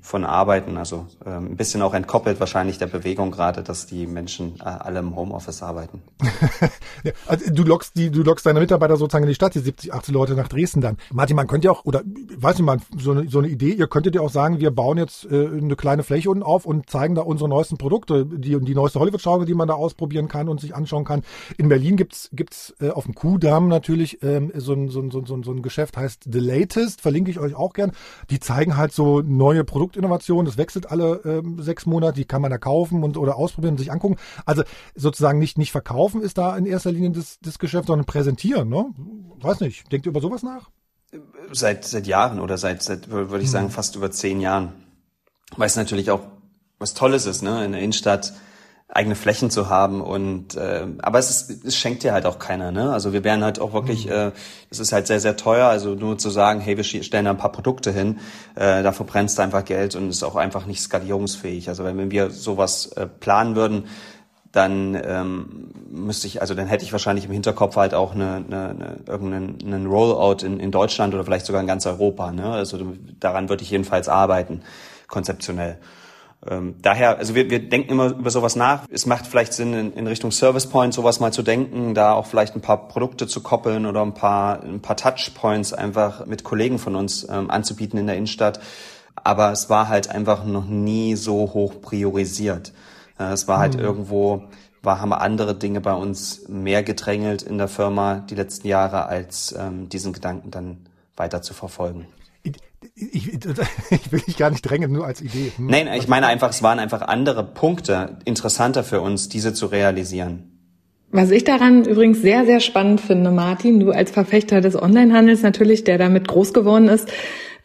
Speaker 4: von Arbeiten. Also ähm, ein bisschen auch entkoppelt wahrscheinlich der Bewegung gerade, dass die Menschen äh, alle im Homeoffice arbeiten. [laughs]
Speaker 2: ja, also du lockst die, du lockst deine Mitarbeiter sozusagen in die Stadt, die 70, 80 Leute nach Dresden dann. Martin, man könnte ja auch, oder weiß nicht mal, so eine, so eine Idee, ihr könntet ja auch sagen, wir bauen jetzt äh, eine kleine Fläche unten auf und zeigen da unsere neuesten Produkte, die, die neueste Hollywood-Schaukel, die man da ausprobieren kann und sich anschauen kann. In Berlin gibt's gibt's äh, auf dem Kuhdamm natürlich ähm, so, ein, so, ein, so, ein, so ein Geschäft, heißt The Latest, verlinke ich euch auch gern. Die zeigen halt so neue Produkte Produktinnovation, das wechselt alle ähm, sechs Monate, die kann man da kaufen und oder ausprobieren und sich angucken. Also sozusagen nicht nicht verkaufen ist da in erster Linie das, das Geschäft, sondern präsentieren. Ne? Weiß nicht. Denkt ihr über sowas nach?
Speaker 4: Seit seit Jahren oder seit seit würde ich sagen hm. fast über zehn Jahren. Weil es natürlich auch was Tolles ist, ne? In der Innenstadt eigene Flächen zu haben und äh, aber es, ist, es schenkt dir halt auch keiner, ne? Also wir wären halt auch wirklich, mhm. äh, es ist halt sehr sehr teuer, also nur zu sagen, hey, wir stellen da ein paar Produkte hin, äh, da verbrennst du einfach Geld und ist auch einfach nicht skalierungsfähig. Also wenn, wenn wir sowas äh, planen würden, dann ähm, müsste ich, also dann hätte ich wahrscheinlich im Hinterkopf halt auch eine, eine, eine irgendeinen einen Rollout in, in Deutschland oder vielleicht sogar in ganz Europa. Ne? Also daran würde ich jedenfalls arbeiten, konzeptionell. Ähm, daher, also wir, wir denken immer über sowas nach. Es macht vielleicht Sinn, in, in Richtung Service Point sowas mal zu denken, da auch vielleicht ein paar Produkte zu koppeln oder ein paar, ein paar Touchpoints einfach mit Kollegen von uns ähm, anzubieten in der Innenstadt. Aber es war halt einfach noch nie so hoch priorisiert. Äh, es war halt mhm. irgendwo, war, haben andere Dinge bei uns mehr gedrängelt in der Firma die letzten Jahre, als ähm, diesen Gedanken dann weiter zu verfolgen
Speaker 2: ich, [laughs] ich will dich gar nicht drängen, nur als Idee.
Speaker 4: Hm. Nein, ich meine einfach, es waren einfach andere Punkte interessanter für uns, diese zu realisieren.
Speaker 3: Was ich daran übrigens sehr, sehr spannend finde, Martin, du als Verfechter des Onlinehandels natürlich, der damit groß geworden ist,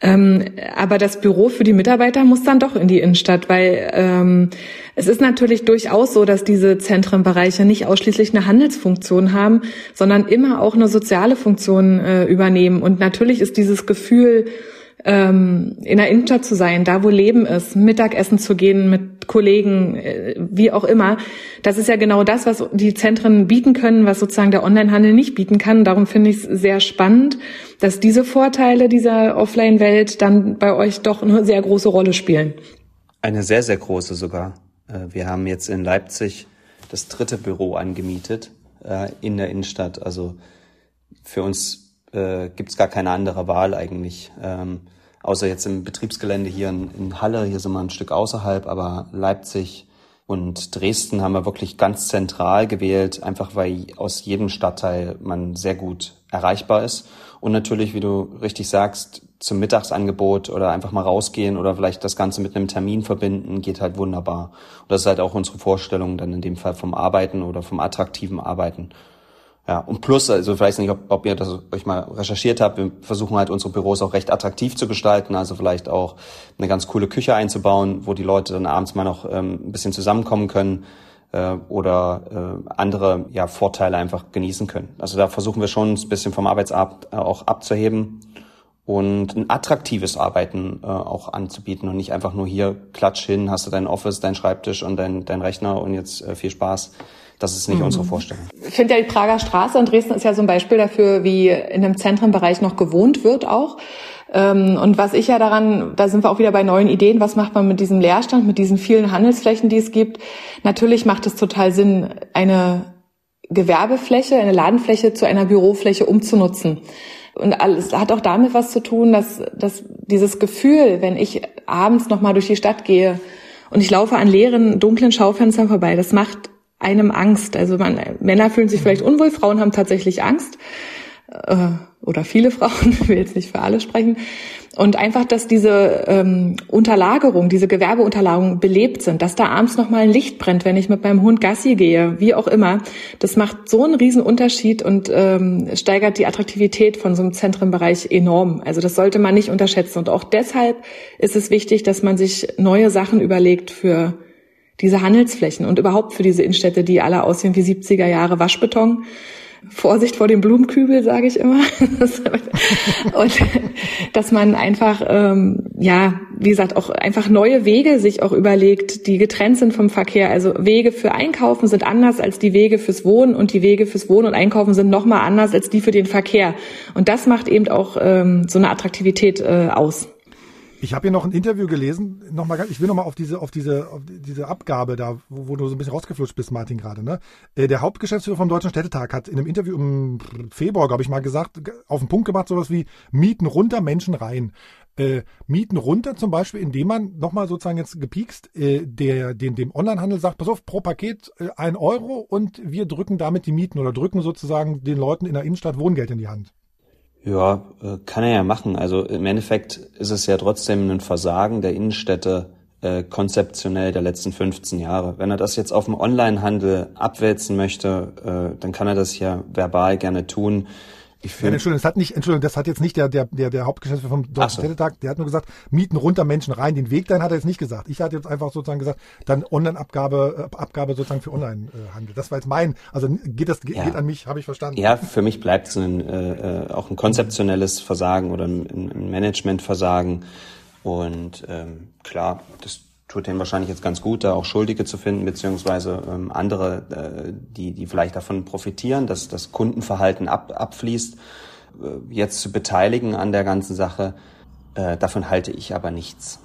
Speaker 3: ähm, aber das Büro für die Mitarbeiter muss dann doch in die Innenstadt, weil ähm, es ist natürlich durchaus so, dass diese Zentrenbereiche nicht ausschließlich eine Handelsfunktion haben, sondern immer auch eine soziale Funktion äh, übernehmen. Und natürlich ist dieses Gefühl, ähm, in der Innenstadt zu sein, da wo Leben ist, Mittagessen zu gehen mit Kollegen, äh, wie auch immer. Das ist ja genau das, was die Zentren bieten können, was sozusagen der Onlinehandel nicht bieten kann. Darum finde ich es sehr spannend, dass diese Vorteile dieser Offline-Welt dann bei euch doch eine sehr große Rolle spielen.
Speaker 4: Eine sehr, sehr große sogar. Äh, wir haben jetzt in Leipzig das dritte Büro angemietet äh, in der Innenstadt. Also für uns äh, gibt es gar keine andere Wahl eigentlich. Ähm, außer jetzt im Betriebsgelände hier in, in Halle, hier sind wir ein Stück außerhalb, aber Leipzig und Dresden haben wir wirklich ganz zentral gewählt, einfach weil aus jedem Stadtteil man sehr gut erreichbar ist. Und natürlich, wie du richtig sagst, zum Mittagsangebot oder einfach mal rausgehen oder vielleicht das Ganze mit einem Termin verbinden, geht halt wunderbar. Und das ist halt auch unsere Vorstellung dann in dem Fall vom Arbeiten oder vom attraktiven Arbeiten. Ja, und plus, also ich weiß nicht, ob, ob ihr das euch mal recherchiert habt, wir versuchen halt unsere Büros auch recht attraktiv zu gestalten, also vielleicht auch eine ganz coole Küche einzubauen, wo die Leute dann abends mal noch ähm, ein bisschen zusammenkommen können äh, oder äh, andere ja, Vorteile einfach genießen können. Also da versuchen wir schon ein bisschen vom Arbeitsabend äh, auch abzuheben und ein attraktives Arbeiten äh, auch anzubieten und nicht einfach nur hier klatsch hin, hast du dein Office, dein Schreibtisch und dein, dein Rechner und jetzt äh, viel Spaß das ist nicht mhm. unsere Vorstellung.
Speaker 3: Ich finde ja die Prager Straße in Dresden ist ja so ein Beispiel dafür, wie in einem Zentrenbereich noch gewohnt wird auch. Ähm, und was ich ja daran, da sind wir auch wieder bei neuen Ideen, was macht man mit diesem Leerstand, mit diesen vielen Handelsflächen, die es gibt? Natürlich macht es total Sinn, eine Gewerbefläche, eine Ladenfläche zu einer Bürofläche umzunutzen. Und alles hat auch damit was zu tun, dass, dass dieses Gefühl, wenn ich abends nochmal durch die Stadt gehe und ich laufe an leeren, dunklen Schaufenstern vorbei, das macht einem Angst. Also man, Männer fühlen sich vielleicht unwohl, Frauen haben tatsächlich Angst. Äh, oder viele [laughs] Frauen, ich will jetzt nicht für alle sprechen. Und einfach, dass diese ähm, Unterlagerung, diese Gewerbeunterlagerungen belebt sind, dass da abends noch mal ein Licht brennt, wenn ich mit meinem Hund Gassi gehe, wie auch immer, das macht so einen riesen Unterschied und ähm, steigert die Attraktivität von so einem Zentrenbereich enorm. Also das sollte man nicht unterschätzen. Und auch deshalb ist es wichtig, dass man sich neue Sachen überlegt für diese Handelsflächen und überhaupt für diese Innenstädte, die alle aussehen wie 70er Jahre Waschbeton. Vorsicht vor dem Blumenkübel, sage ich immer. [laughs] und dass man einfach, ähm, ja, wie gesagt, auch einfach neue Wege sich auch überlegt, die getrennt sind vom Verkehr. Also Wege für Einkaufen sind anders als die Wege fürs Wohnen und die Wege fürs Wohnen und Einkaufen sind nochmal anders als die für den Verkehr. Und das macht eben auch ähm, so eine Attraktivität äh, aus.
Speaker 2: Ich habe hier noch ein Interview gelesen. Noch mal, ich will noch mal auf diese, auf diese, auf diese Abgabe da, wo, wo du so ein bisschen rausgeflutscht bist, Martin gerade. Ne? Äh, der Hauptgeschäftsführer vom Deutschen Städtetag hat in einem Interview im Februar, glaube ich, mal gesagt, auf den Punkt gemacht, sowas wie Mieten runter, Menschen rein. Äh, Mieten runter zum Beispiel, indem man nochmal sozusagen jetzt gepiekst, äh, der, den, dem Onlinehandel sagt, pass auf, pro Paket äh, ein Euro und wir drücken damit die Mieten oder drücken sozusagen den Leuten in der Innenstadt Wohngeld in die Hand.
Speaker 4: Ja, äh, kann er ja machen. Also im Endeffekt ist es ja trotzdem ein Versagen der Innenstädte äh, konzeptionell der letzten 15 Jahre. Wenn er das jetzt auf dem Onlinehandel abwälzen möchte, äh, dann kann er das ja verbal gerne tun.
Speaker 2: Ich finde, ja, Entschuldigung, das hat nicht, Entschuldigung, das hat jetzt nicht der, der, der, der Hauptgeschäftsführer vom Deutschen so. Städtetag, der hat nur gesagt, Mieten runter, Menschen rein. Den Weg dahin hat er jetzt nicht gesagt. Ich hatte jetzt einfach sozusagen gesagt, dann Online-Abgabe, äh, Abgabe sozusagen für Online-Handel. Das war jetzt mein, also geht das, ja. geht an mich, habe ich verstanden.
Speaker 4: Ja, für mich bleibt es ein, äh, äh, auch ein konzeptionelles Versagen oder ein, ein Managementversagen. Und ähm, klar, das tut denen wahrscheinlich jetzt ganz gut, da auch Schuldige zu finden, beziehungsweise ähm, andere, äh, die, die vielleicht davon profitieren, dass das Kundenverhalten ab, abfließt, äh, jetzt zu beteiligen an der ganzen Sache. Äh, davon halte ich aber nichts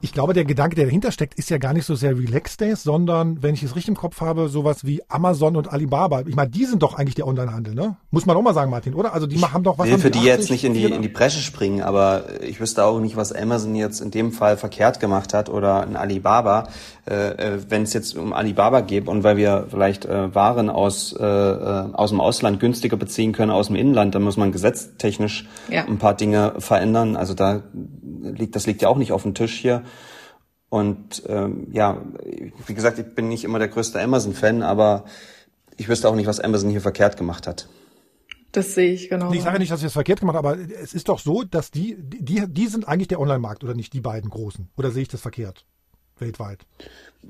Speaker 2: ich glaube, der Gedanke, der dahinter steckt, ist ja gar nicht so sehr Relax Days, sondern, wenn ich es richtig im Kopf habe, sowas wie Amazon und Alibaba. Ich meine, die sind doch eigentlich der Onlinehandel, ne? Muss man auch mal sagen, Martin, oder? Also die haben doch was.
Speaker 4: Ich will für die, die jetzt nicht in die, in die Bresche springen, aber ich wüsste auch nicht, was Amazon jetzt in dem Fall verkehrt gemacht hat oder ein Alibaba. Äh, äh wenn es jetzt um Alibaba geht und weil wir vielleicht äh, Waren aus, äh, äh, aus dem Ausland günstiger beziehen können, aus dem Inland, dann muss man gesetztechnisch ja. ein paar Dinge verändern. Also da liegt, das liegt ja auch nicht auf dem Tisch hier. Und ähm, ja, wie gesagt, ich bin nicht immer der größte Amazon-Fan, aber ich wüsste auch nicht, was Amazon hier verkehrt gemacht hat.
Speaker 3: Das sehe ich genau.
Speaker 2: Ich sage nicht, dass sie es verkehrt gemacht haben, aber es ist doch so, dass die, die, die sind eigentlich der Online-Markt oder nicht die beiden großen. Oder sehe ich das verkehrt? Weltweit.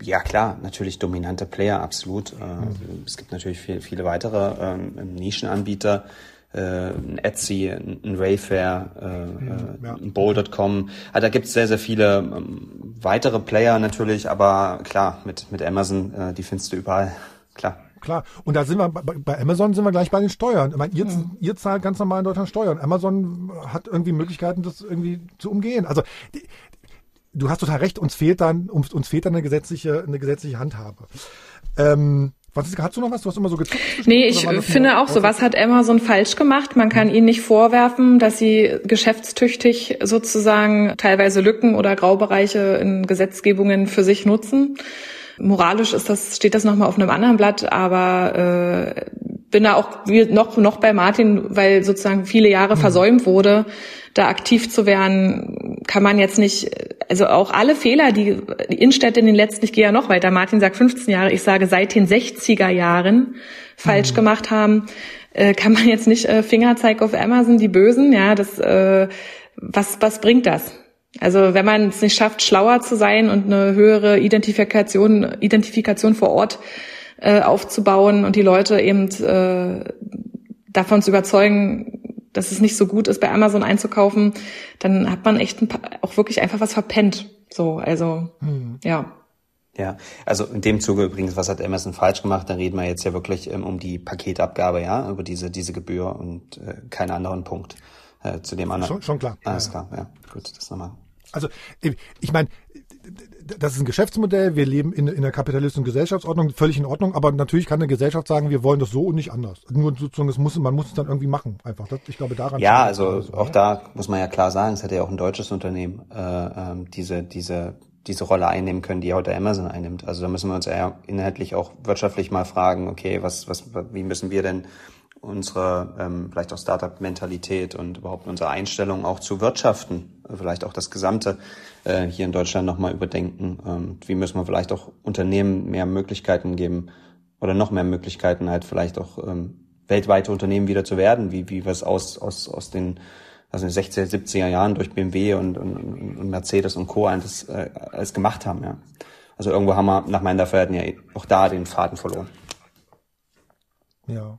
Speaker 4: Ja, klar, natürlich dominante Player, absolut. Mhm. Es gibt natürlich viel, viele weitere ähm, Nischenanbieter, äh, ein Etsy, ein Wayfair, äh, mhm, ja. ein Bowl.com. Also da gibt es sehr, sehr viele ähm, weitere Player natürlich, aber klar, mit, mit Amazon, äh, die findest du überall, [laughs] klar.
Speaker 2: Klar, und da sind wir bei Amazon sind wir gleich bei den Steuern. Ich meine, ihr, mhm. ihr zahlt ganz normal in Deutschland Steuern. Amazon hat irgendwie Möglichkeiten, das irgendwie zu umgehen. Also die, du hast total recht, uns fehlt dann, uns, uns fehlt dann eine gesetzliche, eine gesetzliche Handhabe. Ähm, Franziska, hast du noch was? Du hast immer so gezuckt.
Speaker 3: Nee, ich finde auch so, was hat Amazon falsch gemacht? Man kann ihnen nicht vorwerfen, dass sie geschäftstüchtig sozusagen teilweise Lücken oder Graubereiche in Gesetzgebungen für sich nutzen. Moralisch ist das, steht das nochmal auf einem anderen Blatt, aber äh, bin da auch noch, noch bei Martin, weil sozusagen viele Jahre mhm. versäumt wurde, da aktiv zu werden, kann man jetzt nicht, also auch alle Fehler, die, die Innenstädte in den letzten, ich gehe ja noch weiter, Martin sagt 15 Jahre, ich sage seit den 60er Jahren falsch mhm. gemacht haben, äh, kann man jetzt nicht äh, Fingerzeig auf Amazon, die Bösen, ja, das, äh, was, was bringt das? Also wenn man es nicht schafft, schlauer zu sein und eine höhere Identifikation, Identifikation vor Ort äh, aufzubauen und die Leute eben äh, davon zu überzeugen, dass es nicht so gut ist, bei Amazon einzukaufen, dann hat man echt paar, auch wirklich einfach was verpennt. So, also hm. ja.
Speaker 4: Ja, also in dem Zuge übrigens, was hat Amazon falsch gemacht? Da reden wir jetzt ja wirklich ähm, um die Paketabgabe, ja, über diese diese Gebühr und äh, keinen anderen Punkt äh, zu dem anderen.
Speaker 2: Schon, schon klar.
Speaker 4: Alles ja, klar, ja. Gut, das nochmal.
Speaker 2: Also ich meine, das ist ein Geschäftsmodell, wir leben in, in einer kapitalistischen Gesellschaftsordnung, völlig in Ordnung, aber natürlich kann eine Gesellschaft sagen, wir wollen das so und nicht anders. Nur sozusagen, das muss, man muss es dann irgendwie machen, einfach. Das, ich glaube, daran.
Speaker 4: Ja, also auch da muss man ja klar sagen, es hätte ja auch ein deutsches Unternehmen äh, ähm, diese, diese, diese Rolle einnehmen können, die heute Amazon einnimmt. Also da müssen wir uns eher inhaltlich auch wirtschaftlich mal fragen, okay, was, was, wie müssen wir denn unsere ähm, vielleicht auch Startup-Mentalität und überhaupt unsere Einstellung auch zu Wirtschaften, vielleicht auch das Gesamte äh, hier in Deutschland nochmal überdenken. Ähm, wie müssen wir vielleicht auch Unternehmen mehr Möglichkeiten geben oder noch mehr Möglichkeiten halt vielleicht auch ähm, weltweite Unternehmen wieder zu werden, wie, wie wir es aus, aus, aus den also in den 60er, 70er Jahren durch BMW und, und, und Mercedes und Co. alles, äh, alles gemacht haben. Ja. Also irgendwo haben wir nach meinen Dafürhalten ja auch da den Faden verloren.
Speaker 2: Ja.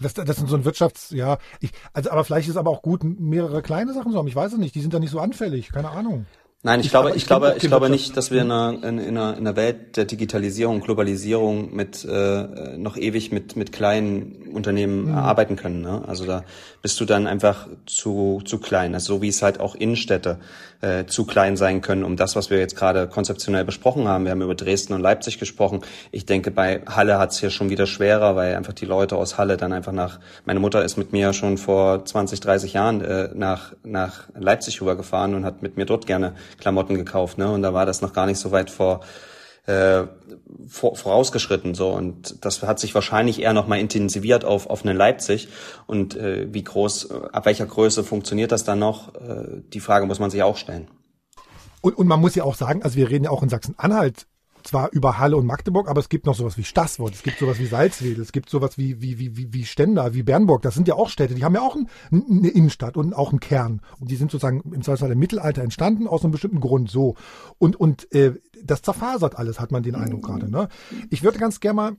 Speaker 2: Das, das sind so ein Wirtschafts, ja, ich, also aber vielleicht ist aber auch gut, mehrere kleine Sachen zu haben. Ich weiß es nicht, die sind da nicht so anfällig, keine Ahnung.
Speaker 4: Nein, ich, ich glaube, ich, glaube, ich glaube nicht, dass wir in einer, in, in, einer, in einer Welt der Digitalisierung, Globalisierung mit äh, noch ewig mit mit kleinen Unternehmen mhm. arbeiten können. Ne? Also da bist du dann einfach zu zu klein. Also so wie es halt auch Innenstädte äh, zu klein sein können, um das, was wir jetzt gerade konzeptionell besprochen haben. Wir haben über Dresden und Leipzig gesprochen. Ich denke, bei Halle hat es hier schon wieder schwerer, weil einfach die Leute aus Halle dann einfach nach. Meine Mutter ist mit mir schon vor 20, 30 Jahren äh, nach nach Leipzig rübergefahren und hat mit mir dort gerne Klamotten gekauft. Ne? Und da war das noch gar nicht so weit vor äh, vor, vorausgeschritten so und das hat sich wahrscheinlich eher noch mal intensiviert auf einen Leipzig und äh, wie groß ab welcher Größe funktioniert das dann noch äh, die Frage muss man sich auch stellen
Speaker 2: und, und man muss ja auch sagen also wir reden ja auch in Sachsen-Anhalt zwar über Halle und Magdeburg, aber es gibt noch sowas wie Stasswort, es gibt sowas wie Salzwedel, es gibt sowas wie, wie, wie, wie Stendal, wie Bernburg. Das sind ja auch Städte, die haben ja auch ein, eine Innenstadt und auch einen Kern. Und die sind sozusagen im Zweifelsfall im Mittelalter entstanden, aus einem bestimmten Grund so. Und, und äh, das zerfasert alles, hat man den Eindruck gerade. Ne? Ich würde ganz gerne mal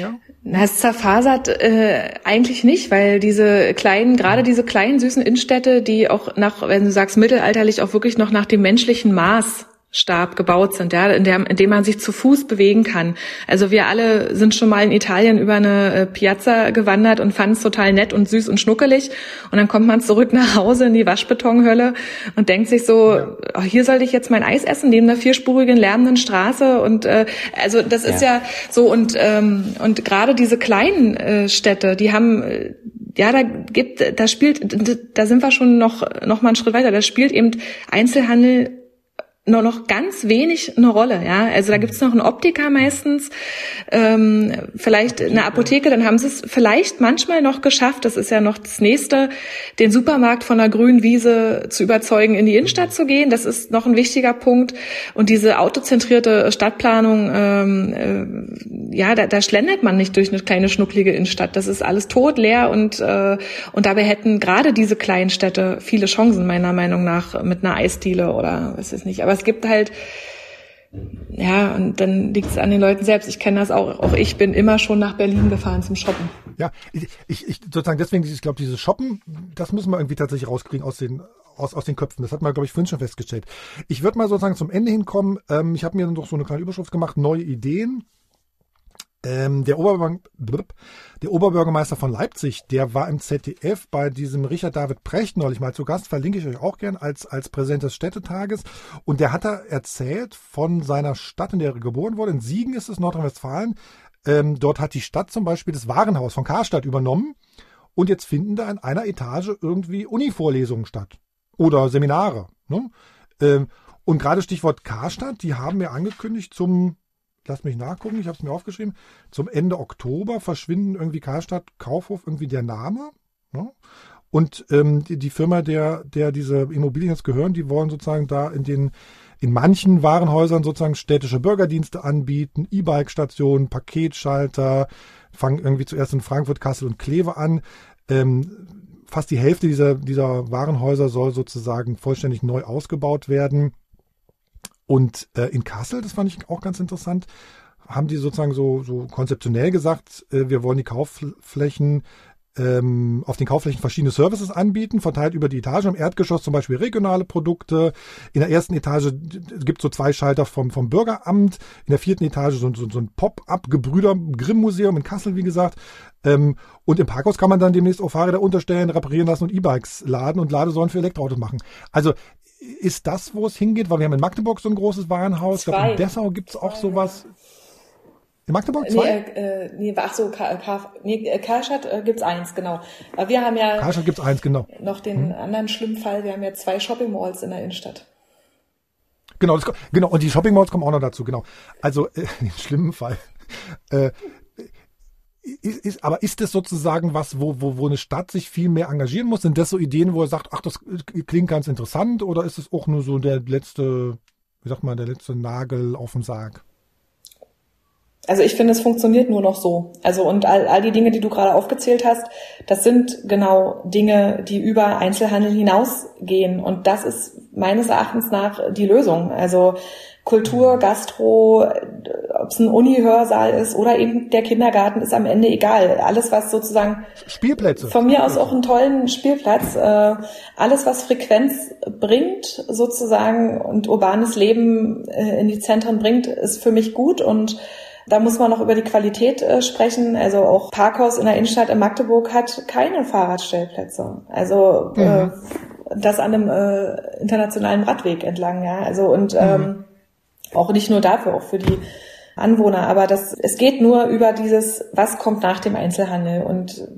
Speaker 3: ja. Na, es zerfasert äh, eigentlich nicht, weil diese kleinen, gerade diese kleinen süßen Innenstädte, die auch nach, wenn du sagst mittelalterlich, auch wirklich noch nach dem menschlichen Maß Stab gebaut sind, ja, in, der, in dem man sich zu Fuß bewegen kann. Also wir alle sind schon mal in Italien über eine äh, Piazza gewandert und fanden es total nett und süß und schnuckelig. Und dann kommt man zurück nach Hause in die Waschbetonhölle und denkt sich so, oh, hier sollte ich jetzt mein Eis essen, neben einer vierspurigen, lärmenden Straße. Und äh, also das ist ja, ja so und ähm, und gerade diese kleinen äh, Städte, die haben äh, ja, da gibt, da spielt, da sind wir schon noch noch mal einen Schritt weiter. Da spielt eben Einzelhandel nur noch ganz wenig eine Rolle. Ja, also da gibt's noch einen Optiker meistens, ähm, vielleicht eine Apotheke. Dann haben sie es vielleicht manchmal noch geschafft. Das ist ja noch das nächste, den Supermarkt von der grünen Wiese zu überzeugen, in die Innenstadt zu gehen. Das ist noch ein wichtiger Punkt. Und diese autozentrierte Stadtplanung, ähm, äh, ja, da, da schlendert man nicht durch eine kleine schnucklige Innenstadt. Das ist alles tot, leer und äh, und dabei hätten gerade diese kleinen Städte viele Chancen meiner Meinung nach mit einer Eisdiele oder was ist nicht. Aber es gibt halt, ja, und dann liegt es an den Leuten selbst. Ich kenne das auch. Auch ich bin immer schon nach Berlin gefahren zum Shoppen.
Speaker 2: Ja, ich, ich, sozusagen deswegen, ich glaube, dieses Shoppen, das müssen wir irgendwie tatsächlich rauskriegen aus den aus, aus den Köpfen. Das hat man, glaube ich, vorhin schon festgestellt. Ich würde mal sozusagen zum Ende hinkommen. Ähm, ich habe mir noch so eine kleine Überschrift gemacht, neue Ideen. Ähm, der, Oberbürger, der, Oberbürgermeister von Leipzig, der war im ZDF bei diesem Richard David Precht neulich mal zu Gast, verlinke ich euch auch gern als, als Präsident des Städtetages. Und der hat da erzählt von seiner Stadt, in der er geboren wurde. In Siegen ist es, Nordrhein-Westfalen. Ähm, dort hat die Stadt zum Beispiel das Warenhaus von Karstadt übernommen. Und jetzt finden da in einer Etage irgendwie Uni-Vorlesungen statt. Oder Seminare. Ne? Ähm, und gerade Stichwort Karstadt, die haben mir angekündigt zum lass mich nachgucken, ich habe es mir aufgeschrieben, zum Ende Oktober verschwinden irgendwie Karstadt, Kaufhof, irgendwie der Name. Ne? Und ähm, die, die, Firma, der, der diese Immobilien jetzt gehören, die wollen sozusagen da in den in manchen Warenhäusern sozusagen städtische Bürgerdienste anbieten, E-Bike-Stationen, Paketschalter, fangen irgendwie zuerst in Frankfurt, Kassel und Kleve an. Ähm, fast die Hälfte dieser, dieser Warenhäuser soll sozusagen vollständig neu ausgebaut werden. Und äh, in Kassel, das fand ich auch ganz interessant, haben die sozusagen so, so konzeptionell gesagt, äh, wir wollen die Kaufflächen ähm, auf den Kaufflächen verschiedene Services anbieten, verteilt über die Etage. Im Erdgeschoss zum Beispiel regionale Produkte. In der ersten Etage gibt es so zwei Schalter vom, vom Bürgeramt. In der vierten Etage so, so, so ein Pop-up-Gebrüder Grimm-Museum in Kassel, wie gesagt. Ähm, und im Parkhaus kann man dann demnächst auch Fahrräder unterstellen, reparieren lassen und E-Bikes laden und Ladesäulen für Elektroautos machen. Also ist das, wo es hingeht? Weil wir haben in Magdeburg so ein großes Warenhaus. Ich glaube, in Dessau gibt es auch sowas. In Magdeburg zwei?
Speaker 3: Nee, äh, nee ach so, K K nee, äh, Karstadt äh, gibt's eins, genau. Aber wir haben ja
Speaker 2: Karstadt gibt's eins, genau.
Speaker 3: noch den hm. anderen schlimmen Fall. Wir haben ja zwei Shopping Malls in der Innenstadt.
Speaker 2: Genau, das, genau. Und die Shopping Malls kommen auch noch dazu, genau. Also äh, [laughs] den schlimmen Fall. Äh, ist, ist, aber ist das sozusagen was, wo, wo, wo eine Stadt sich viel mehr engagieren muss? Sind das so Ideen, wo er sagt, ach, das klingt ganz interessant, oder ist es auch nur so der letzte, wie sagt man, der letzte Nagel auf dem Sarg?
Speaker 3: Also ich finde, es funktioniert nur noch so. Also und all, all die Dinge, die du gerade aufgezählt hast, das sind genau Dinge, die über Einzelhandel hinausgehen. Und das ist meines Erachtens nach die Lösung. Also Kultur, Gastro, ob es ein Uni-Hörsaal ist oder eben der Kindergarten, ist am Ende egal. Alles, was sozusagen
Speaker 2: Spielplätze.
Speaker 3: Von mir aus auch einen tollen Spielplatz. Äh, alles, was Frequenz bringt, sozusagen, und urbanes Leben äh, in die Zentren bringt, ist für mich gut und da muss man noch über die Qualität äh, sprechen. Also auch Parkhaus in der Innenstadt in Magdeburg hat keine Fahrradstellplätze. Also mhm. äh, das an einem äh, internationalen Radweg entlang, ja. Also und mhm. ähm, auch nicht nur dafür, auch für die Anwohner. Aber das, es geht nur über dieses, was kommt nach dem Einzelhandel. Und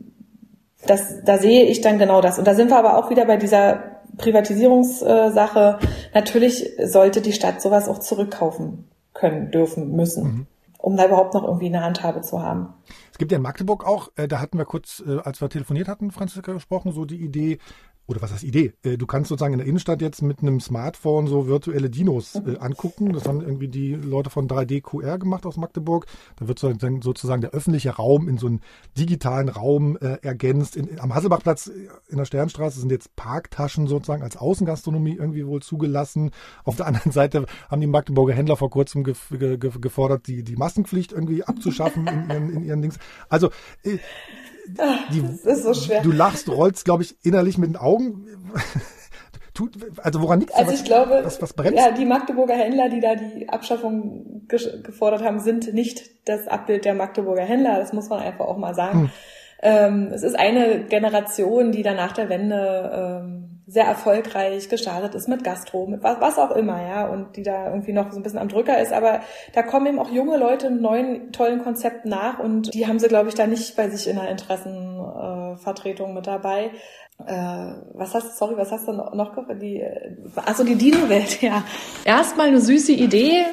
Speaker 3: das, da sehe ich dann genau das. Und da sind wir aber auch wieder bei dieser Privatisierungssache. Natürlich sollte die Stadt sowas auch zurückkaufen können, dürfen, müssen. Mhm um da überhaupt noch irgendwie eine Handhabe zu haben.
Speaker 2: Es gibt ja in Magdeburg auch, äh, da hatten wir kurz, äh, als wir telefoniert hatten, Franziska gesprochen, so die Idee, oder was heißt Idee? Äh, du kannst sozusagen in der Innenstadt jetzt mit einem Smartphone so virtuelle Dinos äh, angucken. Das haben irgendwie die Leute von 3D QR gemacht aus Magdeburg. Da wird sozusagen der öffentliche Raum in so einen digitalen Raum äh, ergänzt. In, am Hasselbachplatz in der Sternstraße sind jetzt Parktaschen sozusagen als Außengastronomie irgendwie wohl zugelassen. Auf der anderen Seite haben die Magdeburger Händler vor kurzem ge ge gefordert, die, die Maskenpflicht irgendwie abzuschaffen in ihren, in ihren Dings. Also äh,
Speaker 3: die, [laughs] das ist so schwer.
Speaker 2: Du lachst, rollst, glaube ich, innerlich mit den Augen. [laughs] Tut, also woran liegt
Speaker 3: Also ich glaube, was, was bremst? ja, die Magdeburger Händler, die da die Abschaffung gefordert haben, sind nicht das Abbild der Magdeburger Händler. Das muss man einfach auch mal sagen. Hm. Ähm, es ist eine Generation, die da nach der Wende ähm, sehr erfolgreich gestartet ist mit Gastro, mit was, was auch immer, ja, und die da irgendwie noch so ein bisschen am Drücker ist. Aber da kommen eben auch junge Leute mit neuen tollen Konzepten nach und die haben sie, glaube ich, da nicht bei sich in der Interessenvertretung äh, mit dabei. Äh, was hast sorry, was hast du noch die achso, die Dino-Welt, [laughs] ja. Erstmal eine süße Idee.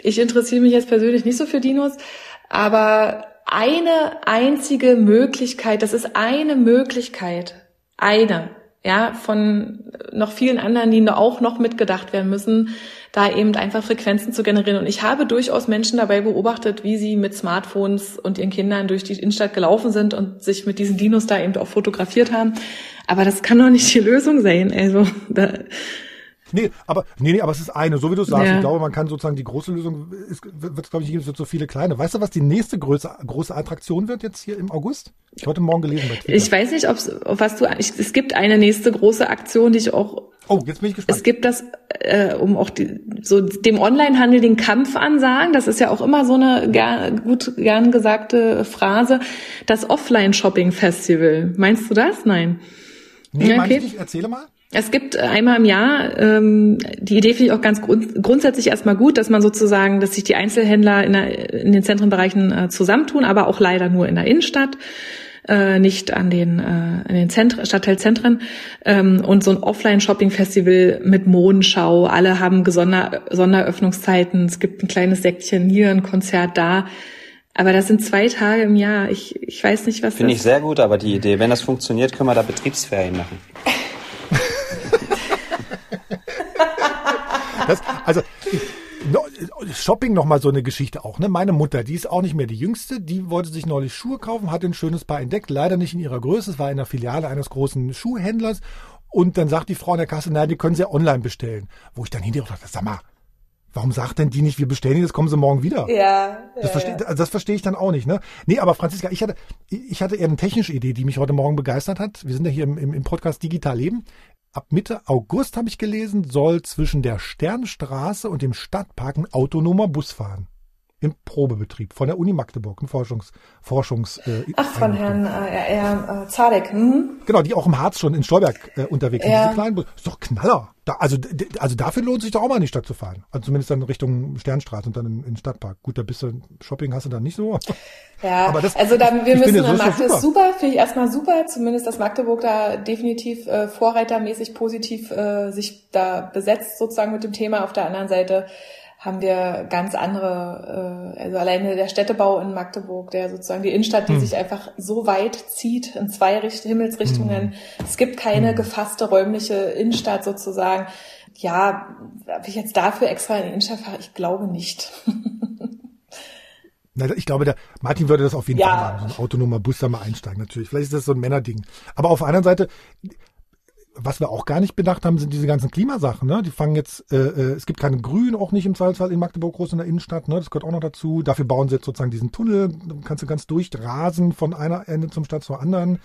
Speaker 3: Ich interessiere mich jetzt persönlich nicht so für Dinos, aber eine einzige Möglichkeit, das ist eine Möglichkeit, eine, ja, von noch vielen anderen, die auch noch mitgedacht werden müssen, da eben einfach Frequenzen zu generieren. Und ich habe durchaus Menschen dabei beobachtet, wie sie mit Smartphones und ihren Kindern durch die Innenstadt gelaufen sind und sich mit diesen Dinos da eben auch fotografiert haben. Aber das kann doch nicht die Lösung sein. Also da,
Speaker 2: Nee, aber, nee, nee, aber es ist eine, so wie du sagst. Ja. Ich glaube, man kann sozusagen die große Lösung, ist, wird es, glaube ich, nicht, wird so viele kleine. Weißt du, was die nächste große, große Attraktion wird jetzt hier im August? Ich heute Morgen gelesen bei
Speaker 3: Twitter. Ich weiß nicht, ob was du, ich, es gibt eine nächste große Aktion, die ich auch
Speaker 2: Oh, jetzt bin ich gespannt.
Speaker 3: Es gibt das, äh, um auch die, so dem Onlinehandel den Kampf ansagen. Das ist ja auch immer so eine ger gut gern gesagte Phrase. Das Offline-Shopping-Festival. Meinst du das? Nein.
Speaker 2: Nee, okay. ich nicht. Erzähle mal.
Speaker 3: Es gibt einmal im Jahr, ähm, die Idee finde ich auch ganz grund grundsätzlich erstmal gut, dass man sozusagen, dass sich die Einzelhändler in, der, in den Zentrenbereichen äh, zusammentun, aber auch leider nur in der Innenstadt, äh, nicht an den, äh, in den Zentr Stadtteilzentren. Ähm, und so ein Offline-Shopping-Festival mit Modenschau, alle haben Gesonder Sonderöffnungszeiten, es gibt ein kleines Säckchen hier, ein Konzert da. Aber das sind zwei Tage im Jahr. Ich, ich weiß nicht, was
Speaker 4: Finde ich sehr gut, aber die Idee. Wenn das funktioniert, können wir da Betriebsferien machen.
Speaker 2: Das, also Shopping noch mal so eine Geschichte auch. Ne? Meine Mutter, die ist auch nicht mehr die Jüngste, die wollte sich neulich Schuhe kaufen, hat ein schönes Paar entdeckt, leider nicht in ihrer Größe, es war in der Filiale eines großen Schuhhändlers und dann sagt die Frau in der Kasse, na, die können sie online bestellen. Wo ich dann hinterher dachte, sag mal, warum sagt denn die nicht, wir bestellen die, das kommen sie morgen wieder?
Speaker 3: Ja.
Speaker 2: Das ja, verstehe ja. das verstehe ich dann auch nicht, ne? Nee, aber Franziska, ich hatte, ich hatte eher eine technische Idee, die mich heute Morgen begeistert hat. Wir sind ja hier im, im Podcast Digital Leben ab Mitte August, habe ich gelesen, soll zwischen der Sternstraße und dem Stadtpark ein autonomer Bus fahren. Im Probebetrieb von der Uni Magdeburg, ein Forschungs, Forschungs
Speaker 3: äh, Ach, von Herrn äh, äh, Zadek. Mhm.
Speaker 2: Genau, die auch im Harz schon in Stolberg äh, unterwegs sind. Ja. Diese kleinen, ist doch Knaller. Da, also, also dafür lohnt sich doch auch mal in die Stadt zu fahren. Also zumindest dann Richtung Sternstraße und dann in, in Stadtpark. Gut, da bist du, Shopping hast du dann nicht so.
Speaker 3: Ja, [laughs] aber das, also da, wir müssen, finde, Magdeburg ist super, finde ich erstmal super, zumindest dass Magdeburg da definitiv äh, vorreitermäßig positiv äh, sich da besetzt sozusagen mit dem Thema. Auf der anderen Seite haben wir ganz andere, äh, also alleine der Städtebau in Magdeburg, der sozusagen die Innenstadt, die hm. sich einfach so weit zieht in zwei Richt Himmelsrichtungen. Hm. Es gibt keine hm. gefasste räumliche Innenstadt sozusagen. Ja, ob ich jetzt dafür extra in die Innenstadt fahre, ich glaube nicht. [laughs]
Speaker 2: Ich glaube, der Martin würde das auf jeden ja. Fall machen, ein autonomer Bus da mal einsteigen, natürlich. Vielleicht ist das so ein Männerding. Aber auf der anderen Seite, was wir auch gar nicht bedacht haben, sind diese ganzen Klimasachen. Ne? Die fangen jetzt, äh, äh, es gibt keine Grün, auch nicht im Zweifelsfall in Magdeburg groß in der Innenstadt. Ne? Das gehört auch noch dazu. Dafür bauen sie jetzt sozusagen diesen Tunnel. Kannst du ganz durchrasen von einer Ende zum Stadt zur anderen.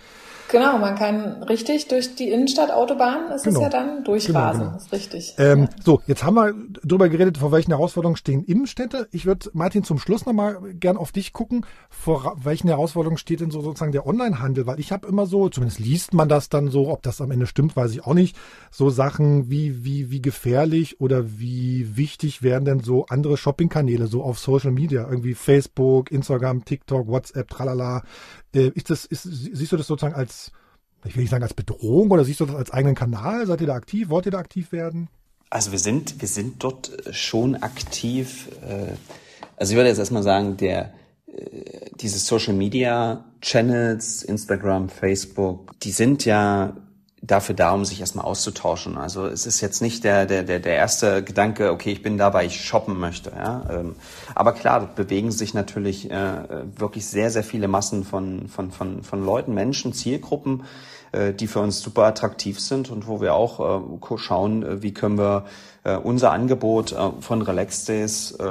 Speaker 3: Genau, man kann richtig durch die Innenstadtautobahn, ist genau. es ja dann, durchrasen. Genau, genau. ist richtig.
Speaker 2: Ähm, ja. So, jetzt haben wir drüber geredet, vor welchen Herausforderungen stehen Innenstädte. Ich würde, Martin, zum Schluss nochmal gern auf dich gucken. Vor welchen Herausforderungen steht denn so sozusagen der Onlinehandel? Weil ich habe immer so, zumindest liest man das dann so, ob das am Ende stimmt, weiß ich auch nicht. So Sachen wie, wie, wie gefährlich oder wie wichtig wären denn so andere Shoppingkanäle so auf Social Media? Irgendwie Facebook, Instagram, TikTok, WhatsApp, tralala. Äh, ist das, ist, siehst du das sozusagen als, ich will nicht sagen als Bedrohung oder siehst du das als eigenen Kanal? Seid ihr da aktiv? Wollt ihr da aktiv werden?
Speaker 4: Also wir sind, wir sind dort schon aktiv. Äh, also ich würde jetzt erstmal sagen, der, äh, diese Social Media Channels, Instagram, Facebook, die sind ja dafür da, um sich erstmal auszutauschen. Also es ist jetzt nicht der, der, der, erste Gedanke, okay, ich bin da, weil ich shoppen möchte. Ja? Ähm, aber klar, bewegen sich natürlich äh, wirklich sehr, sehr viele Massen von, von, von, von Leuten, Menschen, Zielgruppen, äh, die für uns super attraktiv sind und wo wir auch äh, schauen, wie können wir äh, unser Angebot äh, von Relax Days äh,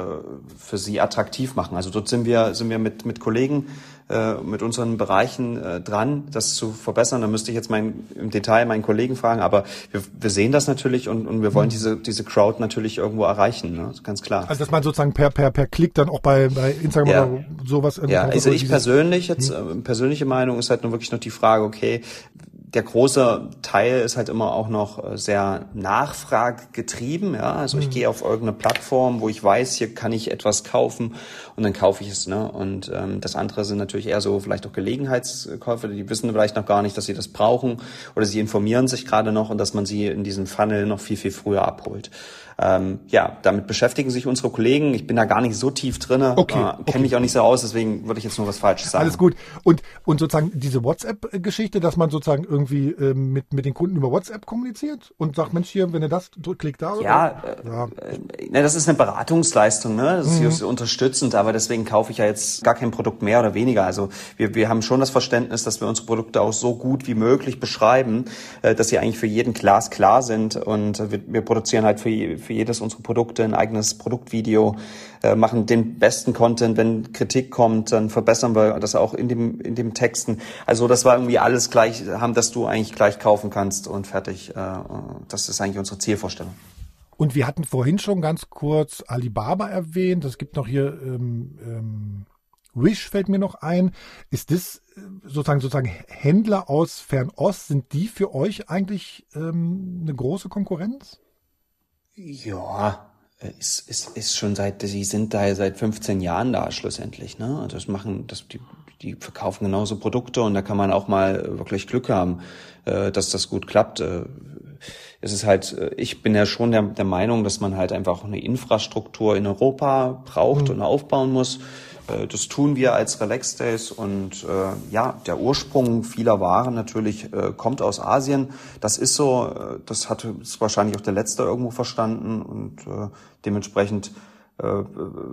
Speaker 4: für sie attraktiv machen. Also dort sind wir, sind wir mit, mit Kollegen äh, mit unseren Bereichen äh, dran, das zu verbessern. Da müsste ich jetzt mein, im Detail meinen Kollegen fragen, aber wir, wir sehen das natürlich und, und wir wollen mhm. diese, diese Crowd natürlich irgendwo erreichen, ne? ganz klar.
Speaker 2: Also dass man sozusagen per, per, per Klick dann auch bei, bei Instagram ja. oder sowas
Speaker 4: Ja, also ich persönlich, jetzt hm. äh, persönliche Meinung ist halt nur wirklich noch die Frage, okay, der große Teil ist halt immer auch noch äh, sehr nachfragegetrieben. Ja? Also ich mhm. gehe auf irgendeine Plattform, wo ich weiß, hier kann ich etwas kaufen und dann kaufe ich es. Ne? Und ähm, das andere sind natürlich eher so vielleicht auch Gelegenheitskäufe, die wissen vielleicht noch gar nicht, dass sie das brauchen oder sie informieren sich gerade noch und dass man sie in diesem Funnel noch viel, viel früher abholt. Ähm, ja, damit beschäftigen sich unsere Kollegen. Ich bin da gar nicht so tief drinne, okay, äh, kenne okay. mich auch nicht so aus, deswegen würde ich jetzt nur was Falsches sagen.
Speaker 2: Alles gut. Und und sozusagen diese WhatsApp-Geschichte, dass man sozusagen irgendwie äh, mit mit den Kunden über WhatsApp kommuniziert und sagt, Mensch, hier, wenn ihr das drückt, klickt da.
Speaker 4: Ja, äh, ja. Äh, ne, das ist eine Beratungsleistung, ne? Das mhm. ist unterstützend, aber deswegen kaufe ich ja jetzt gar kein Produkt mehr oder weniger. Also wir wir haben schon das Verständnis, dass wir unsere Produkte auch so gut wie möglich beschreiben, äh, dass sie eigentlich für jeden Glas klar sind und äh, wir, wir produzieren halt für, für für jedes unserer Produkte ein eigenes Produktvideo, äh, machen den besten Content. Wenn Kritik kommt, dann verbessern wir das auch in dem, in dem Texten. Also, dass wir irgendwie alles gleich haben, dass du eigentlich gleich kaufen kannst und fertig. Äh, das ist eigentlich unsere Zielvorstellung.
Speaker 2: Und wir hatten vorhin schon ganz kurz Alibaba erwähnt. Es gibt noch hier ähm, ähm, Wish fällt mir noch ein. Ist das äh, sozusagen sozusagen Händler aus Fernost? Sind die für euch eigentlich ähm, eine große Konkurrenz?
Speaker 4: Ja, ist, ist, ist schon seit, sie sind da seit 15 Jahren da schlussendlich, ne? Also das machen, das, die, die verkaufen genauso Produkte und da kann man auch mal wirklich Glück haben, äh, dass das gut klappt. Äh, es ist halt, äh, ich bin ja schon der, der Meinung, dass man halt einfach eine Infrastruktur in Europa braucht mhm. und aufbauen muss. Äh, das tun wir als Relax Days und äh, ja, der Ursprung vieler Waren natürlich äh, kommt aus Asien. Das ist so, äh, das hat ist wahrscheinlich auch der Letzte irgendwo verstanden und äh, dementsprechend äh,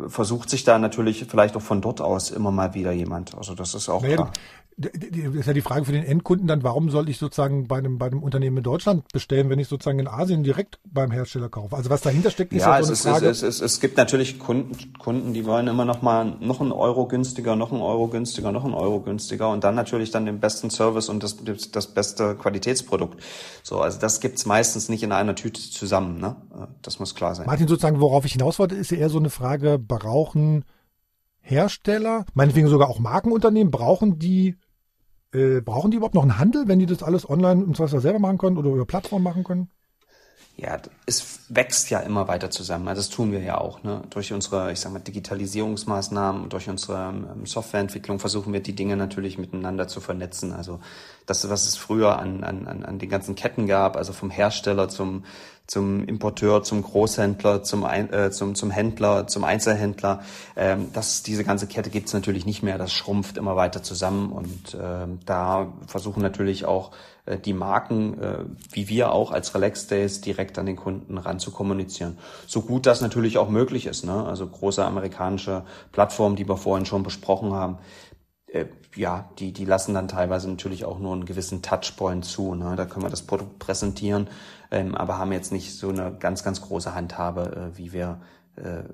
Speaker 4: versucht sich da natürlich vielleicht auch von dort aus immer mal wieder jemand. Also das ist auch naja, klar
Speaker 2: ist ja die Frage für den Endkunden dann, warum soll ich sozusagen bei einem, bei einem Unternehmen in Deutschland bestellen, wenn ich sozusagen in Asien direkt beim Hersteller kaufe? Also was dahinter steckt, ist ja, ja so
Speaker 4: es,
Speaker 2: eine Frage.
Speaker 4: Es, es, es, es gibt natürlich Kunden, Kunden, die wollen immer noch mal noch einen Euro günstiger, noch einen Euro günstiger, noch einen Euro günstiger und dann natürlich dann den besten Service und das, das beste Qualitätsprodukt. So, also das gibt's meistens nicht in einer Tüte zusammen, ne? Das muss klar sein.
Speaker 2: Martin, sozusagen, worauf ich hinaus wollte, ist ja eher so eine Frage, brauchen Hersteller, meinetwegen sogar auch Markenunternehmen, brauchen die äh, brauchen die überhaupt noch einen Handel, wenn die das alles online im Zweifel selber machen können oder über Plattformen machen können?
Speaker 4: Ja, es wächst ja immer weiter zusammen. Also das tun wir ja auch. Ne? Durch unsere, ich sag mal, Digitalisierungsmaßnahmen, durch unsere ähm, Softwareentwicklung versuchen wir die Dinge natürlich miteinander zu vernetzen. Also das, was es früher an, an, an den ganzen Ketten gab, also vom Hersteller zum zum Importeur, zum Großhändler, zum, äh, zum, zum Händler, zum Einzelhändler. Ähm, das, diese ganze Kette gibt's natürlich nicht mehr. Das schrumpft immer weiter zusammen und ähm, da versuchen natürlich auch äh, die Marken, äh, wie wir auch als Relax Days, direkt an den Kunden ran zu kommunizieren. So gut das natürlich auch möglich ist. Ne? Also große amerikanische Plattformen, die wir vorhin schon besprochen haben, äh, ja, die, die lassen dann teilweise natürlich auch nur einen gewissen Touchpoint zu. Ne? Da können wir das Produkt präsentieren, ähm, aber haben jetzt nicht so eine ganz, ganz große Handhabe, äh, wie wir äh, äh,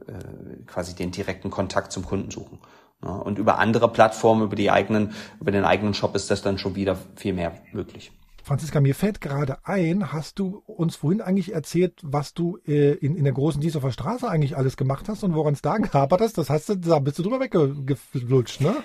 Speaker 4: quasi den direkten Kontakt zum Kunden suchen. Ne? Und über andere Plattformen, über die eigenen, über den eigenen Shop ist das dann schon wieder viel mehr möglich.
Speaker 2: Franziska, mir fällt gerade ein, hast du uns vorhin eigentlich erzählt, was du äh, in, in der großen Dieshofer Straße eigentlich alles gemacht hast und woran es da gehapert hast? Das heißt, da bist du drüber weggeflutscht, ne?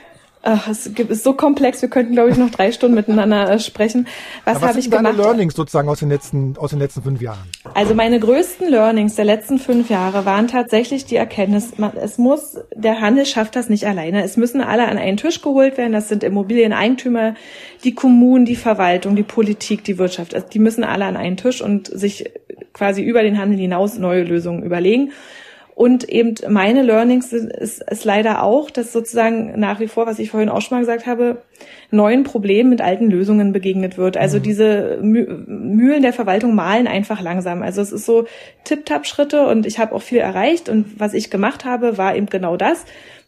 Speaker 3: Ach, es ist so komplex, wir könnten, glaube ich, noch drei Stunden miteinander äh, sprechen. Was, was habe ich
Speaker 2: gemacht? Was Learnings sozusagen aus den, letzten, aus den letzten fünf Jahren?
Speaker 3: Also meine größten Learnings der letzten fünf Jahre waren tatsächlich die Erkenntnis, es muss, der Handel schafft das nicht alleine. Es müssen alle an einen Tisch geholt werden. Das sind Immobilieneigentümer, die Kommunen, die Verwaltung, die Politik, die Wirtschaft. Also die müssen alle an einen Tisch und sich quasi über den Handel hinaus neue Lösungen überlegen. Und eben meine Learnings ist, ist leider auch, dass sozusagen nach wie vor, was ich vorhin auch schon mal gesagt habe, neuen Problemen mit alten Lösungen begegnet wird. Also mhm. diese Mühlen der Verwaltung malen einfach langsam. Also es ist so Tip-Tap-Schritte und ich habe auch viel erreicht. Und was ich gemacht habe, war eben genau das,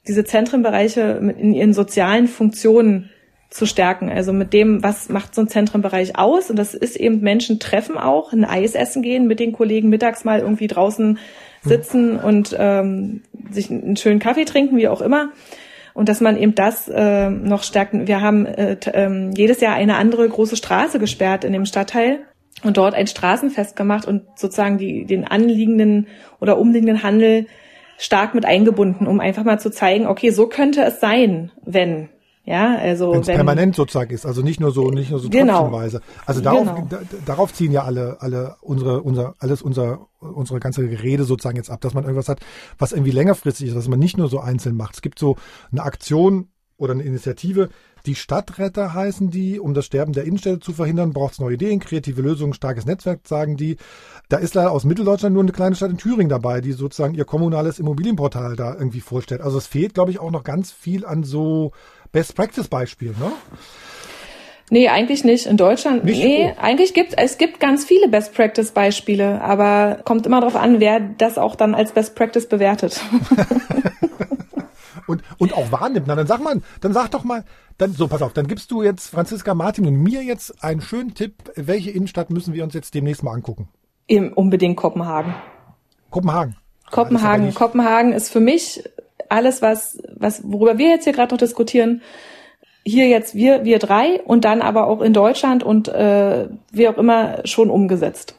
Speaker 3: diese Zentrenbereiche in ihren sozialen Funktionen zu stärken. Also mit dem, was macht so ein Zentrenbereich aus? Und das ist eben Menschen treffen auch, ein Eis essen gehen mit den Kollegen, mittags mal irgendwie draußen sitzen und ähm, sich einen schönen Kaffee trinken, wie auch immer. Und dass man eben das äh, noch stärkt. Wir haben äh, äh, jedes Jahr eine andere große Straße gesperrt in dem Stadtteil und dort ein Straßenfest gemacht und sozusagen die, den anliegenden oder umliegenden Handel stark mit eingebunden, um einfach mal zu zeigen, okay, so könnte es sein, wenn ja, also
Speaker 2: wenn es permanent sozusagen ist, also nicht nur so, nicht nur so genau. tröpfchenweise. Also darauf, genau. da, darauf ziehen ja alle, alle unsere, unser, alles unser, unsere ganze Gerede sozusagen jetzt ab, dass man irgendwas hat, was irgendwie längerfristig ist, dass man nicht nur so einzeln macht. Es gibt so eine Aktion oder eine Initiative, die Stadtretter heißen die, um das Sterben der Innenstädte zu verhindern, braucht es neue Ideen, kreative Lösungen, starkes Netzwerk, sagen die. Da ist leider aus Mitteldeutschland nur eine kleine Stadt in Thüringen dabei, die sozusagen ihr kommunales Immobilienportal da irgendwie vorstellt. Also es fehlt, glaube ich, auch noch ganz viel an so Best Practice Beispiel, ne?
Speaker 3: Nee, eigentlich nicht. In Deutschland, nicht nee, oh. eigentlich gibt es gibt ganz viele Best Practice Beispiele, aber kommt immer darauf an, wer das auch dann als Best Practice bewertet. [laughs] [laughs]
Speaker 2: und, und auch wahrnimmt. Na, dann sag mal, dann sag doch mal, dann, so, pass auf, dann gibst du jetzt Franziska Martin und mir jetzt einen schönen Tipp. Welche Innenstadt müssen wir uns jetzt demnächst mal angucken?
Speaker 3: Im, unbedingt Kopenhagen.
Speaker 2: Kopenhagen.
Speaker 3: Kopenhagen. Ja, Kopenhagen ist für mich alles, was, was, worüber wir jetzt hier gerade noch diskutieren, hier jetzt wir, wir drei und dann aber auch in Deutschland und äh, wie auch immer schon umgesetzt.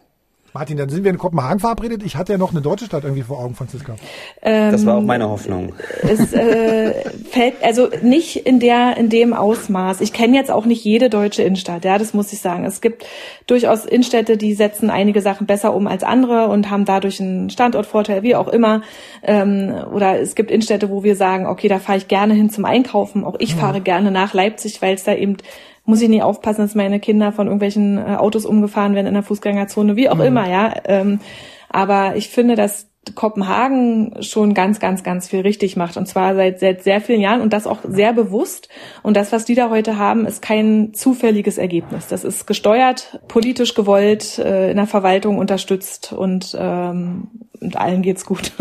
Speaker 2: Martin, dann sind wir in Kopenhagen verabredet. Ich hatte ja noch eine deutsche Stadt irgendwie vor Augen, Franziska.
Speaker 4: Ähm, das war auch meine Hoffnung.
Speaker 3: Es äh, fällt also nicht in der in dem Ausmaß. Ich kenne jetzt auch nicht jede deutsche Innenstadt. Ja, das muss ich sagen. Es gibt durchaus Innenstädte, die setzen einige Sachen besser um als andere und haben dadurch einen Standortvorteil, wie auch immer. Ähm, oder es gibt Innenstädte, wo wir sagen, okay, da fahre ich gerne hin zum Einkaufen. Auch ich fahre gerne nach Leipzig, weil es da eben muss ich nie aufpassen, dass meine Kinder von irgendwelchen äh, Autos umgefahren werden in der Fußgängerzone, wie auch mhm. immer, ja. Ähm, aber ich finde, dass Kopenhagen schon ganz, ganz, ganz viel richtig macht. Und zwar seit, seit sehr vielen Jahren und das auch sehr bewusst. Und das, was die da heute haben, ist kein zufälliges Ergebnis. Das ist gesteuert, politisch gewollt, äh, in der Verwaltung unterstützt und, ähm, und allen geht's gut.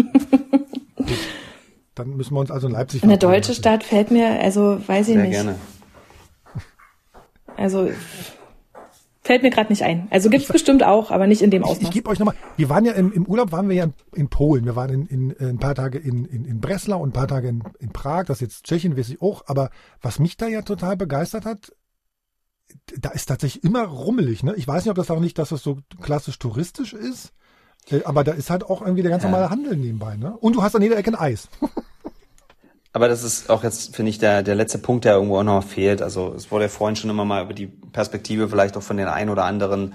Speaker 2: Dann müssen wir uns also in Leipzig.
Speaker 3: Eine deutsche Stadt fällt mir, also weiß ich
Speaker 4: sehr
Speaker 3: nicht.
Speaker 4: Gerne.
Speaker 3: Also fällt mir gerade nicht ein. Also gibt's bestimmt auch, aber nicht in dem Ausmaß.
Speaker 2: Ich, ich gebe euch nochmal, wir waren ja im, im, Urlaub, waren wir ja in, Polen. Wir waren in, in, in, ein paar Tage in, in, in Breslau und ein paar Tage in, in Prag. Das ist jetzt Tschechien, weiß ich auch. Aber was mich da ja total begeistert hat, da ist tatsächlich immer rummelig. Ne? Ich weiß nicht, ob das auch nicht, dass das so klassisch touristisch ist. Äh, aber da ist halt auch irgendwie der ganz normale Handel nebenbei. Ne? Und du hast an jeder Ecke ein Eis. [laughs]
Speaker 4: Aber das ist auch jetzt, finde ich, der, der letzte Punkt, der irgendwo auch noch fehlt. Also es wurde ja vorhin schon immer mal über die Perspektive vielleicht auch von den ein oder anderen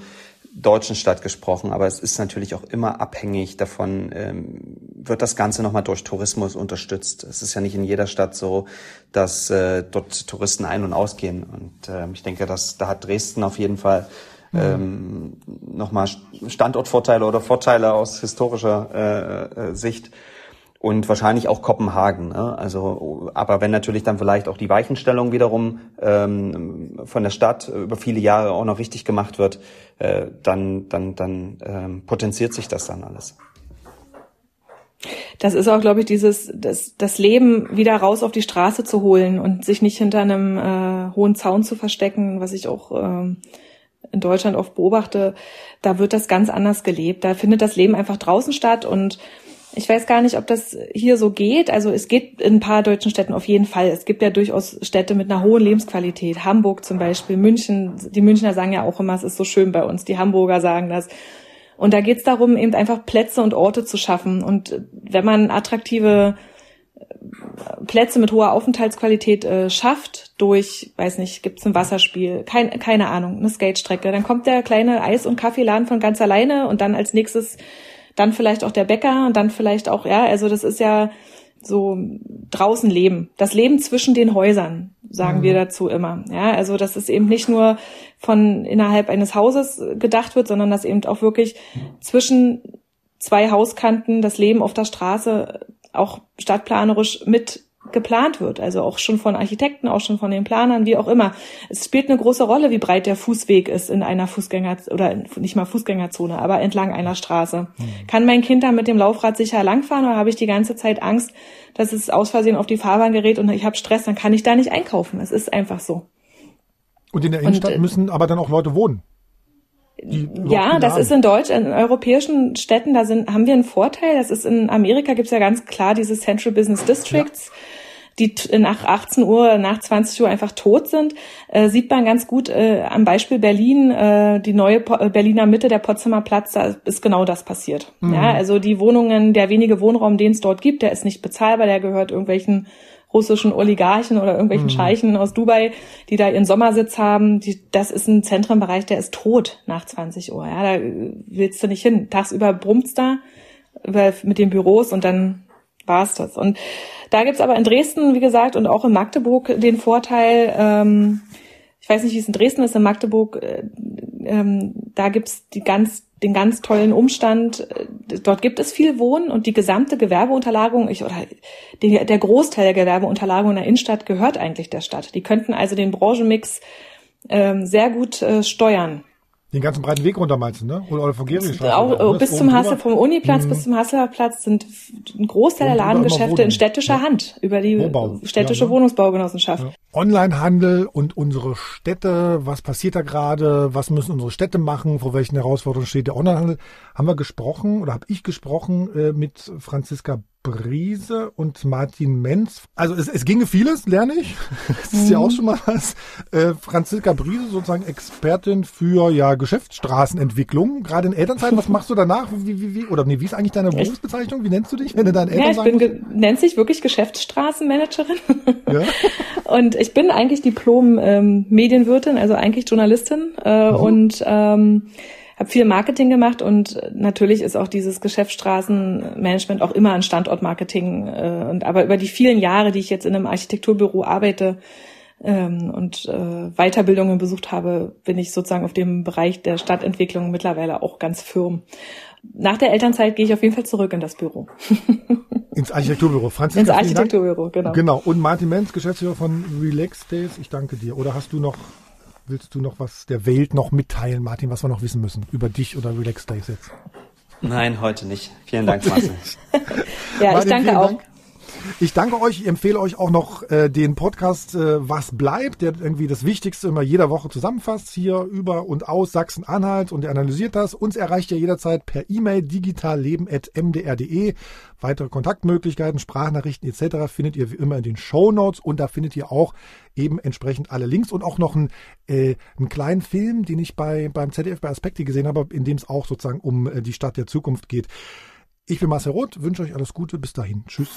Speaker 4: deutschen Stadt gesprochen, aber es ist natürlich auch immer abhängig davon, ähm, wird das Ganze nochmal durch Tourismus unterstützt. Es ist ja nicht in jeder Stadt so, dass äh, dort Touristen ein- und ausgehen. Und ähm, ich denke, dass da hat Dresden auf jeden Fall mhm. ähm, nochmal Standortvorteile oder Vorteile aus historischer äh, äh, Sicht und wahrscheinlich auch Kopenhagen. Ne? Also, aber wenn natürlich dann vielleicht auch die Weichenstellung wiederum ähm, von der Stadt über viele Jahre auch noch richtig gemacht wird, äh, dann dann dann ähm, potenziert sich das dann alles.
Speaker 3: Das ist auch, glaube ich, dieses das, das Leben wieder raus auf die Straße zu holen und sich nicht hinter einem äh, hohen Zaun zu verstecken, was ich auch äh, in Deutschland oft beobachte. Da wird das ganz anders gelebt. Da findet das Leben einfach draußen statt und ich weiß gar nicht, ob das hier so geht. Also es geht in ein paar deutschen Städten auf jeden Fall. Es gibt ja durchaus Städte mit einer hohen Lebensqualität. Hamburg zum Beispiel, München. Die Münchner sagen ja auch immer, es ist so schön bei uns. Die Hamburger sagen das. Und da geht es darum, eben einfach Plätze und Orte zu schaffen. Und wenn man attraktive äh, Plätze mit hoher Aufenthaltsqualität äh, schafft, durch, weiß nicht, gibt's ein Wasserspiel, kein, keine Ahnung, eine Skatestrecke, dann kommt der kleine Eis- und Kaffeeladen von ganz alleine und dann als nächstes dann vielleicht auch der Bäcker und dann vielleicht auch, ja, also das ist ja so draußen leben. Das Leben zwischen den Häusern, sagen mhm. wir dazu immer. Ja, also dass es eben nicht nur von innerhalb eines Hauses gedacht wird, sondern dass eben auch wirklich zwischen zwei Hauskanten das Leben auf der Straße auch stadtplanerisch mit geplant wird. Also auch schon von Architekten, auch schon von den Planern, wie auch immer. Es spielt eine große Rolle, wie breit der Fußweg ist in einer Fußgänger oder nicht mal Fußgängerzone, aber entlang einer Straße. Mhm. Kann mein Kind da mit dem Laufrad sicher langfahren oder habe ich die ganze Zeit Angst, dass es aus Versehen auf die Fahrbahn gerät und ich habe Stress, dann kann ich da nicht einkaufen. Es ist einfach so.
Speaker 2: Und in der Innenstadt und, äh, müssen aber dann auch Leute wohnen.
Speaker 3: Ja, das ist in Deutsch, in europäischen Städten, da sind, haben wir einen Vorteil. Das ist in Amerika gibt's ja ganz klar diese Central Business Districts. Ja die nach 18 Uhr, nach 20 Uhr einfach tot sind, äh, sieht man ganz gut äh, am Beispiel Berlin, äh, die neue po äh, Berliner Mitte, der Potsdamer Platz, da ist genau das passiert. Mhm. Ja, also die Wohnungen, der wenige Wohnraum, den es dort gibt, der ist nicht bezahlbar, der gehört irgendwelchen russischen Oligarchen oder irgendwelchen mhm. Scheichen aus Dubai, die da ihren Sommersitz haben. Die, das ist ein Zentrenbereich, der ist tot nach 20 Uhr. Ja, da willst du nicht hin. Tagsüber brummt's da mit den Büros und dann war's das. Und da gibt's aber in Dresden, wie gesagt, und auch in Magdeburg den Vorteil, ähm, ich weiß nicht, wie es in Dresden ist, in Magdeburg, äh, ähm, da gibt's die ganz, den ganz tollen Umstand, äh, dort gibt es viel Wohnen und die gesamte Gewerbeunterlagung, ich, oder die, der Großteil der Gewerbeunterlagung in der Innenstadt gehört eigentlich der Stadt. Die könnten also den Branchenmix ähm, sehr gut äh, steuern.
Speaker 2: Den ganzen breiten Weg runter meinst du, ne? Oder, oder von
Speaker 3: Gerichstraße? Auch ne? bis zum Hassel, vom Uniplatz mhm. bis zum Hasseler Platz sind ein Großteil der Ladengeschäfte in städtischer ja. Hand über die Wohnbau. städtische ja, ne? Wohnungsbaugenossenschaft. Ja.
Speaker 2: Onlinehandel und unsere Städte, was passiert da gerade, was müssen unsere Städte machen, vor welchen Herausforderungen steht der Onlinehandel, haben wir gesprochen oder habe ich gesprochen äh, mit Franziska Brise und Martin Menz. Also es, es ginge vieles, lerne ich. [laughs] Das ist ja auch schon mal was. Äh, Franziska Brise, sozusagen Expertin für ja Geschäftsstraßenentwicklung. Gerade in Elternzeiten, was machst du danach? Wie, wie, wie, oder nee, wie ist eigentlich deine Berufsbezeichnung? Wie nennst du dich, wenn du deinen Eltern
Speaker 3: Ja, ich bin, nennt sich wirklich Geschäftsstraßenmanagerin. [laughs] Ja? [laughs] und ich bin eigentlich Diplom-Medienwirtin, ähm, also eigentlich Journalistin. Äh, mhm. Und ähm, habe viel Marketing gemacht und natürlich ist auch dieses Geschäftsstraßenmanagement auch immer ein Standortmarketing. Äh, und aber über die vielen Jahre, die ich jetzt in einem Architekturbüro arbeite ähm, und äh, Weiterbildungen besucht habe, bin ich sozusagen auf dem Bereich der Stadtentwicklung mittlerweile auch ganz firm. Nach der Elternzeit gehe ich auf jeden Fall zurück in das Büro. [laughs]
Speaker 2: Ins Architekturbüro.
Speaker 3: Franziska, Ins Architekturbüro, genau.
Speaker 2: Genau. Und Martin Menz, Geschäftsführer von Relax Days. Ich danke dir. Oder hast du noch willst du noch was der Welt noch mitteilen, Martin, was wir noch wissen müssen über dich oder Relax Days jetzt?
Speaker 4: Nein, heute nicht. Vielen Dank, Martin. [laughs]
Speaker 3: ja, Martin, ich danke auch. Dank.
Speaker 2: Ich danke euch. Ich empfehle euch auch noch äh, den Podcast äh, Was bleibt, der irgendwie das Wichtigste immer jeder Woche zusammenfasst, hier über und aus Sachsen-Anhalt und der analysiert das. Uns erreicht ihr jederzeit per E-Mail digitalleben.mdr.de. Weitere Kontaktmöglichkeiten, Sprachnachrichten etc. findet ihr wie immer in den Show Notes und da findet ihr auch eben entsprechend alle Links und auch noch einen, äh, einen kleinen Film, den ich bei beim ZDF bei Aspekte gesehen habe, in dem es auch sozusagen um äh, die Stadt der Zukunft geht. Ich bin Marcel Roth, wünsche euch alles Gute, bis dahin. Tschüss.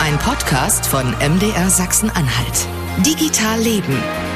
Speaker 1: Ein Podcast von MDR Sachsen-Anhalt. Digital Leben.